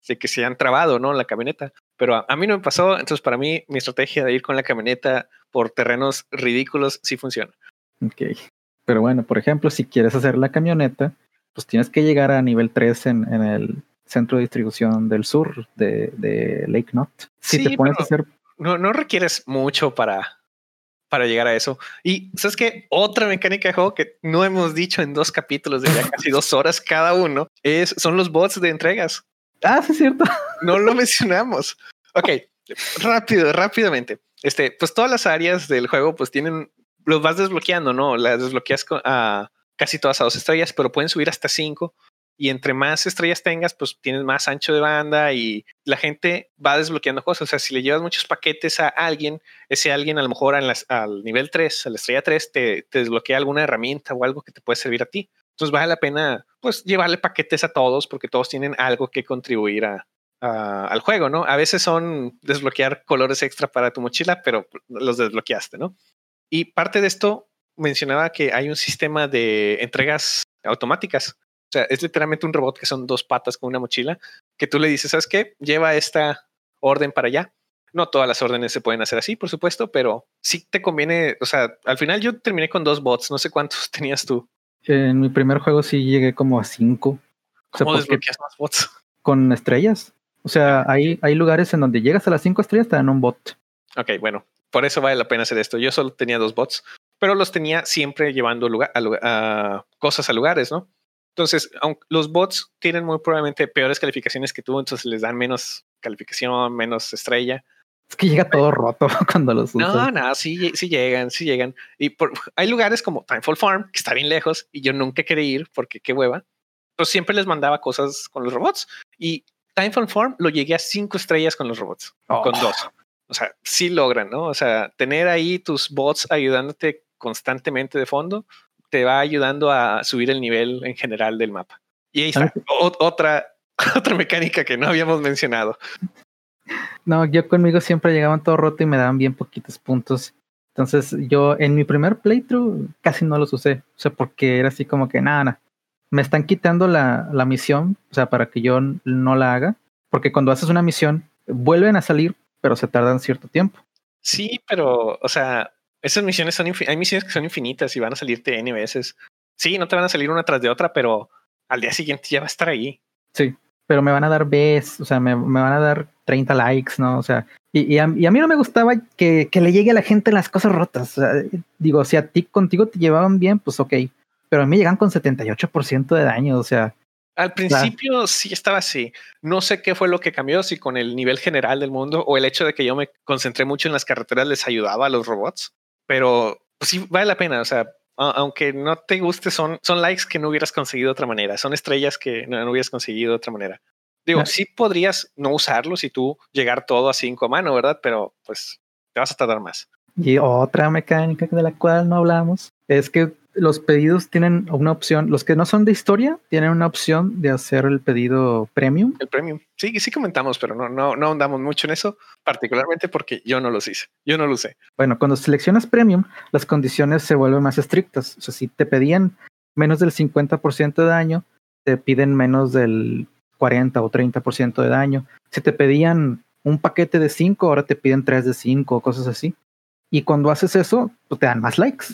de que se han trabado, ¿no? La camioneta. Pero a, mí no me pasó, entonces para mí mi estrategia de ir con la camioneta por terrenos ridículos sí funciona. Ok. Pero bueno, por ejemplo, si quieres hacer la camioneta, pues tienes que llegar a nivel 3 en, en el centro de distribución del sur de, de Lake Knot. Si te pones a hacer no, no requieres mucho para, para llegar a eso. Y sabes que otra mecánica de juego que no hemos dicho en dos capítulos de ya casi dos horas cada uno es son los bots de entregas. Ah, sí, es cierto. No lo mencionamos. Ok, rápido, rápidamente. Este, pues todas las áreas del juego, pues tienen, los vas desbloqueando, ¿no? Las desbloqueas a casi todas a dos estrellas, pero pueden subir hasta cinco y entre más estrellas tengas, pues tienes más ancho de banda y la gente va desbloqueando cosas. O sea, si le llevas muchos paquetes a alguien, ese alguien a lo mejor al nivel 3, a la estrella 3, te, desbloquea alguna herramienta o algo que te puede servir a ti. Entonces vale la pena pues llevarle paquetes a todos porque todos tienen algo que contribuir al juego, ¿no? A veces son desbloquear colores extra para tu mochila, pero los desbloqueaste, ¿no? Y parte de esto mencionaba que hay un sistema de entregas automáticas. O sea, es literalmente un robot que son dos patas con una mochila que tú le dices, ¿sabes qué? Lleva esta orden para allá. No todas las órdenes se pueden hacer así, por supuesto, pero sí te conviene. O sea, al final yo terminé con dos bots. No sé cuántos tenías tú. En mi primer juego sí llegué como a cinco. ¿Cómo desbloqueas más bots? Con estrellas. O sea, hay, hay lugares en donde llegas a las cinco estrellas, te dan un bot. Ok, bueno, por eso vale la pena hacer esto. Yo solo tenía dos bots, pero los tenía siempre llevando lugar, a cosas a lugares, ¿no? Entonces, aunque los bots tienen muy probablemente peores calificaciones que tú, entonces les dan menos calificación, menos estrella. Es que llega todo roto cuando los usas. No, no, sí, sí llegan, sí llegan. Y por, hay lugares como Timefall Farm, que está bien lejos, y yo nunca quería ir porque qué hueva. Pero siempre les mandaba cosas con los robots. Y Timefall Farm lo llegué a cinco estrellas con los robots, con oh. dos. O sea, sí logran, ¿no? O sea, tener ahí tus bots ayudándote constantemente de fondo te va ayudando a subir el nivel en general del mapa. Y ahí está, otra, otra mecánica que no habíamos mencionado. No, yo conmigo siempre llegaban todo roto y me daban bien poquitos puntos. Entonces yo en mi primer playthrough casi no los usé. O sea, porque era así como que nada, nada. Me están quitando la, la misión, o sea, para que yo no la haga. Porque cuando haces una misión, vuelven a salir, pero se tardan cierto tiempo. Sí, pero, o sea, esas misiones son, hay misiones que son infinitas y van a salirte N veces. Sí, no te van a salir una tras de otra, pero al día siguiente ya va a estar ahí. Sí, pero me van a dar Bs, o sea, me, van a dar 30 likes, ¿no? O sea, y, a, mí no me gustaba que, le llegue a la gente las cosas rotas. O sea, digo, si a ti contigo te llevaban bien, pues ok. Pero a mí llegan con 78% de daño, o sea. Al principio sí estaba así. No sé qué fue lo que cambió, si con el nivel general del mundo o el hecho de que yo me concentré mucho en las carreteras les ayudaba a los robots pero pues sí vale la pena. O sea, aunque no te guste, son, son likes que no hubieras conseguido de otra manera. Son estrellas que no, hubieras conseguido de otra manera. Digo, sí podrías no usarlos y tú llegar todo a cinco a mano, ¿verdad? Pero pues te vas a tardar más. Y otra mecánica de la cual no hablamos es que los pedidos tienen una opción, los que no son de historia tienen una opción de hacer el pedido premium. El premium. Sí, sí comentamos, pero no, no, no ahondamos mucho en eso, particularmente porque yo no los hice, yo no lo usé. Bueno, cuando seleccionas premium, las condiciones se vuelven más estrictas. O sea, si te pedían menos del 50% de daño, te piden menos del 40 o 30% de daño. Si te pedían un paquete de 5, ahora te piden 3 de 5 o cosas así. Y cuando haces eso, pues te dan más likes.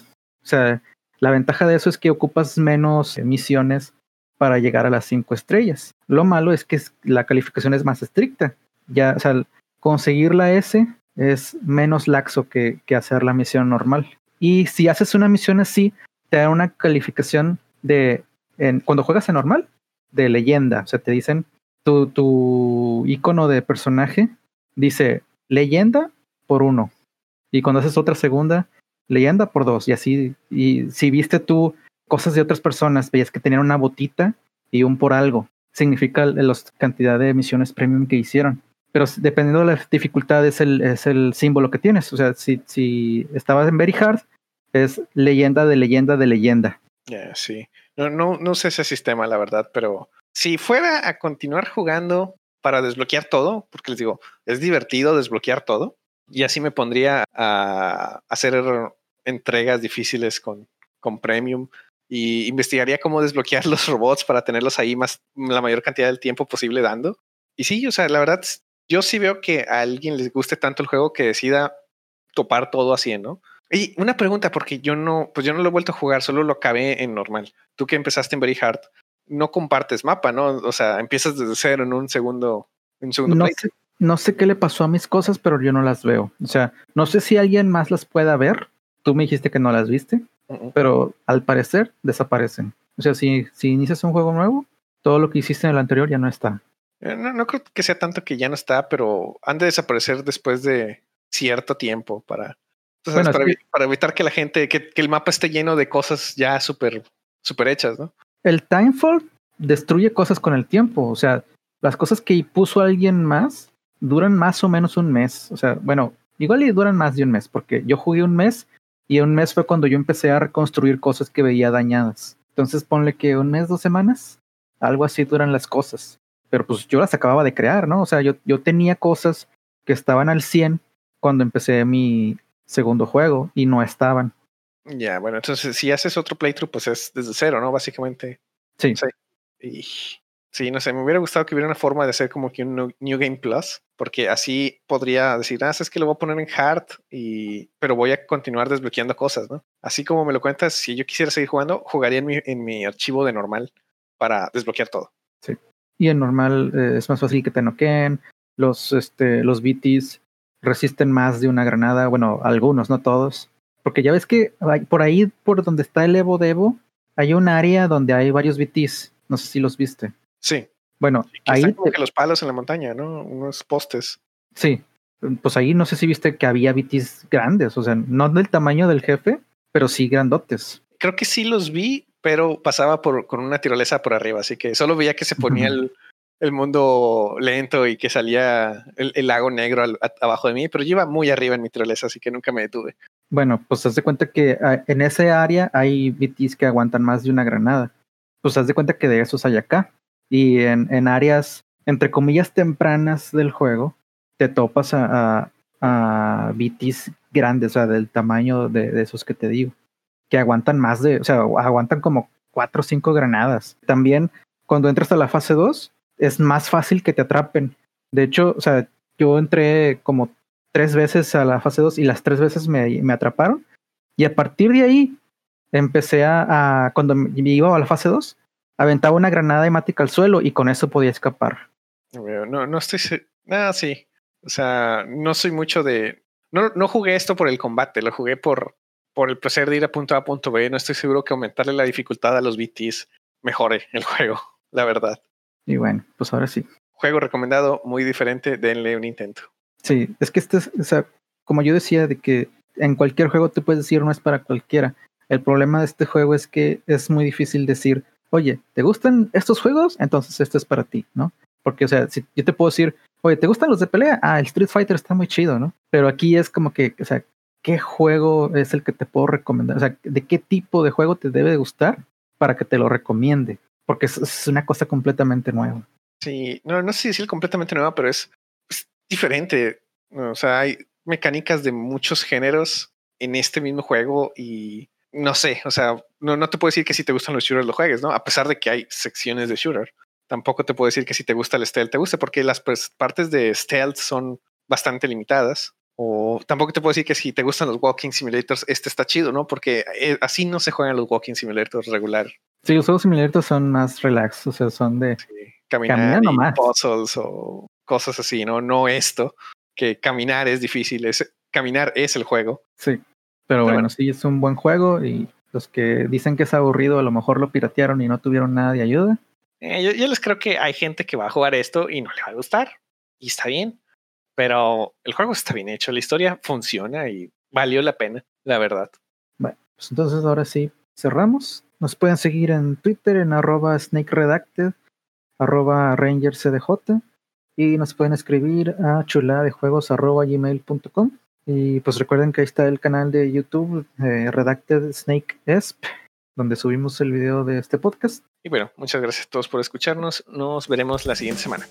O sea, la ventaja de eso es que ocupas menos emisiones para llegar a las cinco estrellas. Lo malo es que la calificación es más estricta. Ya, o sea, conseguir la S es menos laxo que, hacer la misión normal. Y si haces una misión así, te da una calificación de, cuando juegas en normal, de leyenda. O sea, te dicen, tu, tu icono de personaje dice leyenda por uno. Y cuando haces otra segunda, leyenda por dos y así. Y si viste tú cosas de otras personas, veías que tenían una botita y un por algo. Significa la cantidad de misiones premium que hicieron. Pero dependiendo de la dificultad es el, es el símbolo que tienes. O sea, si, si estabas en Very Hard, es leyenda de leyenda de leyenda. sí. No, no, no sé ese sistema, la verdad, pero si fuera a continuar jugando para desbloquear todo, porque les digo, es divertido desbloquear todo, y así me pondría a hacer entregas difíciles con, con Premium y investigaría cómo desbloquear los robots para tenerlos ahí más la mayor cantidad del tiempo posible dando. Y sí, o sea, la verdad, yo sí veo que a alguien les guste tanto el juego que decida topar todo así, ¿no? Y una pregunta, porque yo no, pues yo no lo he vuelto a jugar, solo lo acabé en normal. Tú que empezaste en Very Hard, no compartes mapa, ¿no? O sea, empiezas desde cero en un segundo, en un segundo no no sé qué le pasó a mis cosas, pero yo no las veo. O sea, no sé si alguien más las pueda ver. Tú me dijiste que no las viste, pero al parecer desaparecen. O sea, si, si inicias un juego nuevo, todo lo que hiciste en el anterior ya no está. Eh, no, no creo que sea tanto que ya no está, pero han de desaparecer después de cierto tiempo para, para, evitar que la gente, que, el mapa esté lleno de cosas ya súper super hechas, ¿no? El Timefall destruye cosas con el tiempo. O sea, las cosas que puso alguien más duran más o menos un mes. O sea, bueno, igual y duran más de un mes, porque yo jugué un mes y un mes fue cuando yo empecé a reconstruir cosas que veía dañadas. Entonces ponle que un mes, dos semanas, algo así duran las cosas. Pero pues yo las acababa de crear, ¿no? O sea, yo, yo tenía cosas que estaban al 100 cuando empecé mi segundo juego y no estaban. Ya, bueno, entonces si haces otro playthrough, pues es desde cero, ¿no? Básicamente. Sí. sí. Y Sí, no sé, me hubiera gustado que hubiera una forma de hacer como que un New Game Plus, porque así podría decir, ah, es que lo voy a poner en hard, y, pero voy a continuar desbloqueando cosas, ¿no? Así como me lo cuentas, si yo quisiera seguir jugando, jugaría en mi, en mi archivo de normal para desbloquear todo. Sí. Y en normal eh, es más fácil que te noqueen, los, este, los BTs resisten más de una granada, bueno, algunos, no todos. Porque ya ves que por ahí, por donde está el Evo de Evo, hay un área donde hay varios BTs. No sé si los viste. Sí. Bueno, ahí. Como que los palos en la montaña, ¿no? Unos postes. Sí. Pues ahí no sé si viste que había BTs grandes, o sea, no del tamaño del jefe, pero sí grandotes. Creo que sí los vi, pero pasaba por, con una tirolesa por arriba, así que solo veía que se ponía el, el, mundo lento y que salía el, lago negro abajo de mí, pero yo iba muy arriba en mi tirolesa, así que nunca me detuve. Bueno, pues haz de cuenta que ah, en ese área hay BTs que aguantan más de una granada. Pues haz de cuenta que de esos hay acá y en, en, áreas, entre comillas, tempranas del juego, te topas a, a, BTs grandes, o sea, del tamaño de, de, esos que te digo, que aguantan más de, o sea, aguantan como cuatro o cinco granadas. También, cuando entras a la fase 2, es más fácil que te atrapen. De hecho, o sea, yo entré como tres veces a la fase 2 y las tres veces me, me atraparon. Y a partir de ahí, empecé a, cuando me iba a la fase 2, aventaba una granada hemática al suelo y con eso podía escapar. No, no estoy. Ah, sí. O sea, no soy mucho de. No, no jugué esto por el combate, lo jugué por, por el placer de ir a punto A a punto B. No estoy seguro que aumentarle la dificultad a los BTs mejore el juego, la verdad. Y bueno, pues ahora sí. Juego recomendado, muy diferente, denle un intento. Sí, es que este es, o sea, como yo decía, de que en cualquier juego te puedes decir no es para cualquiera. El problema de este juego es que es muy difícil decir oye, ¿te gustan estos juegos? Entonces este es para ti, ¿no? Porque, o sea, si yo te puedo decir, oye, ¿te gustan los de pelea? Ah, el Street Fighter está muy chido, ¿no? Pero aquí es como que, o sea, ¿qué juego es el que te puedo recomendar? O sea, ¿de qué tipo de juego te debe gustar para que te lo recomiende? Porque es, una cosa completamente nueva. Sí, no, no sé si decir completamente nueva, pero es, diferente. O sea, hay mecánicas de muchos géneros en este mismo juego y no sé, o sea, no, no te puedo decir que si te gustan los shooters lo juegues, ¿no? A pesar de que hay secciones de shooter. Tampoco te puedo decir que si te gusta el stealth te guste, porque las pues, partes de stealth son bastante limitadas. O tampoco te puedo decir que si te gustan los walking simulators, este está chido, ¿no? Porque eh, así no se juegan los walking simulators regular. Sí, los juegos simulators son más relax, o sea, son de caminar y puzzles o cosas así, ¿no? No esto, que caminar es difícil, es, caminar es el juego. Sí. Pero, bueno, sí, es un buen juego y los que dicen que es aburrido a lo mejor lo piratearon y no tuvieron nada de ayuda. Eh, yo, les creo que hay gente que va a jugar esto y no le va a gustar y está bien, pero el juego está bien hecho, la historia funciona y valió la pena, la verdad. Bueno, pues entonces ahora sí, cerramos. Nos pueden seguir en Twitter en arroba snakeredacted, arroba rangercdj y nos pueden escribir a chuladejuegos arroba gmail.com. Y pues recuerden que ahí está el canal de YouTube eh, Redacted Snake Esp, donde subimos el video de este podcast. Y bueno, muchas gracias a todos por escucharnos. Nos veremos la siguiente semana.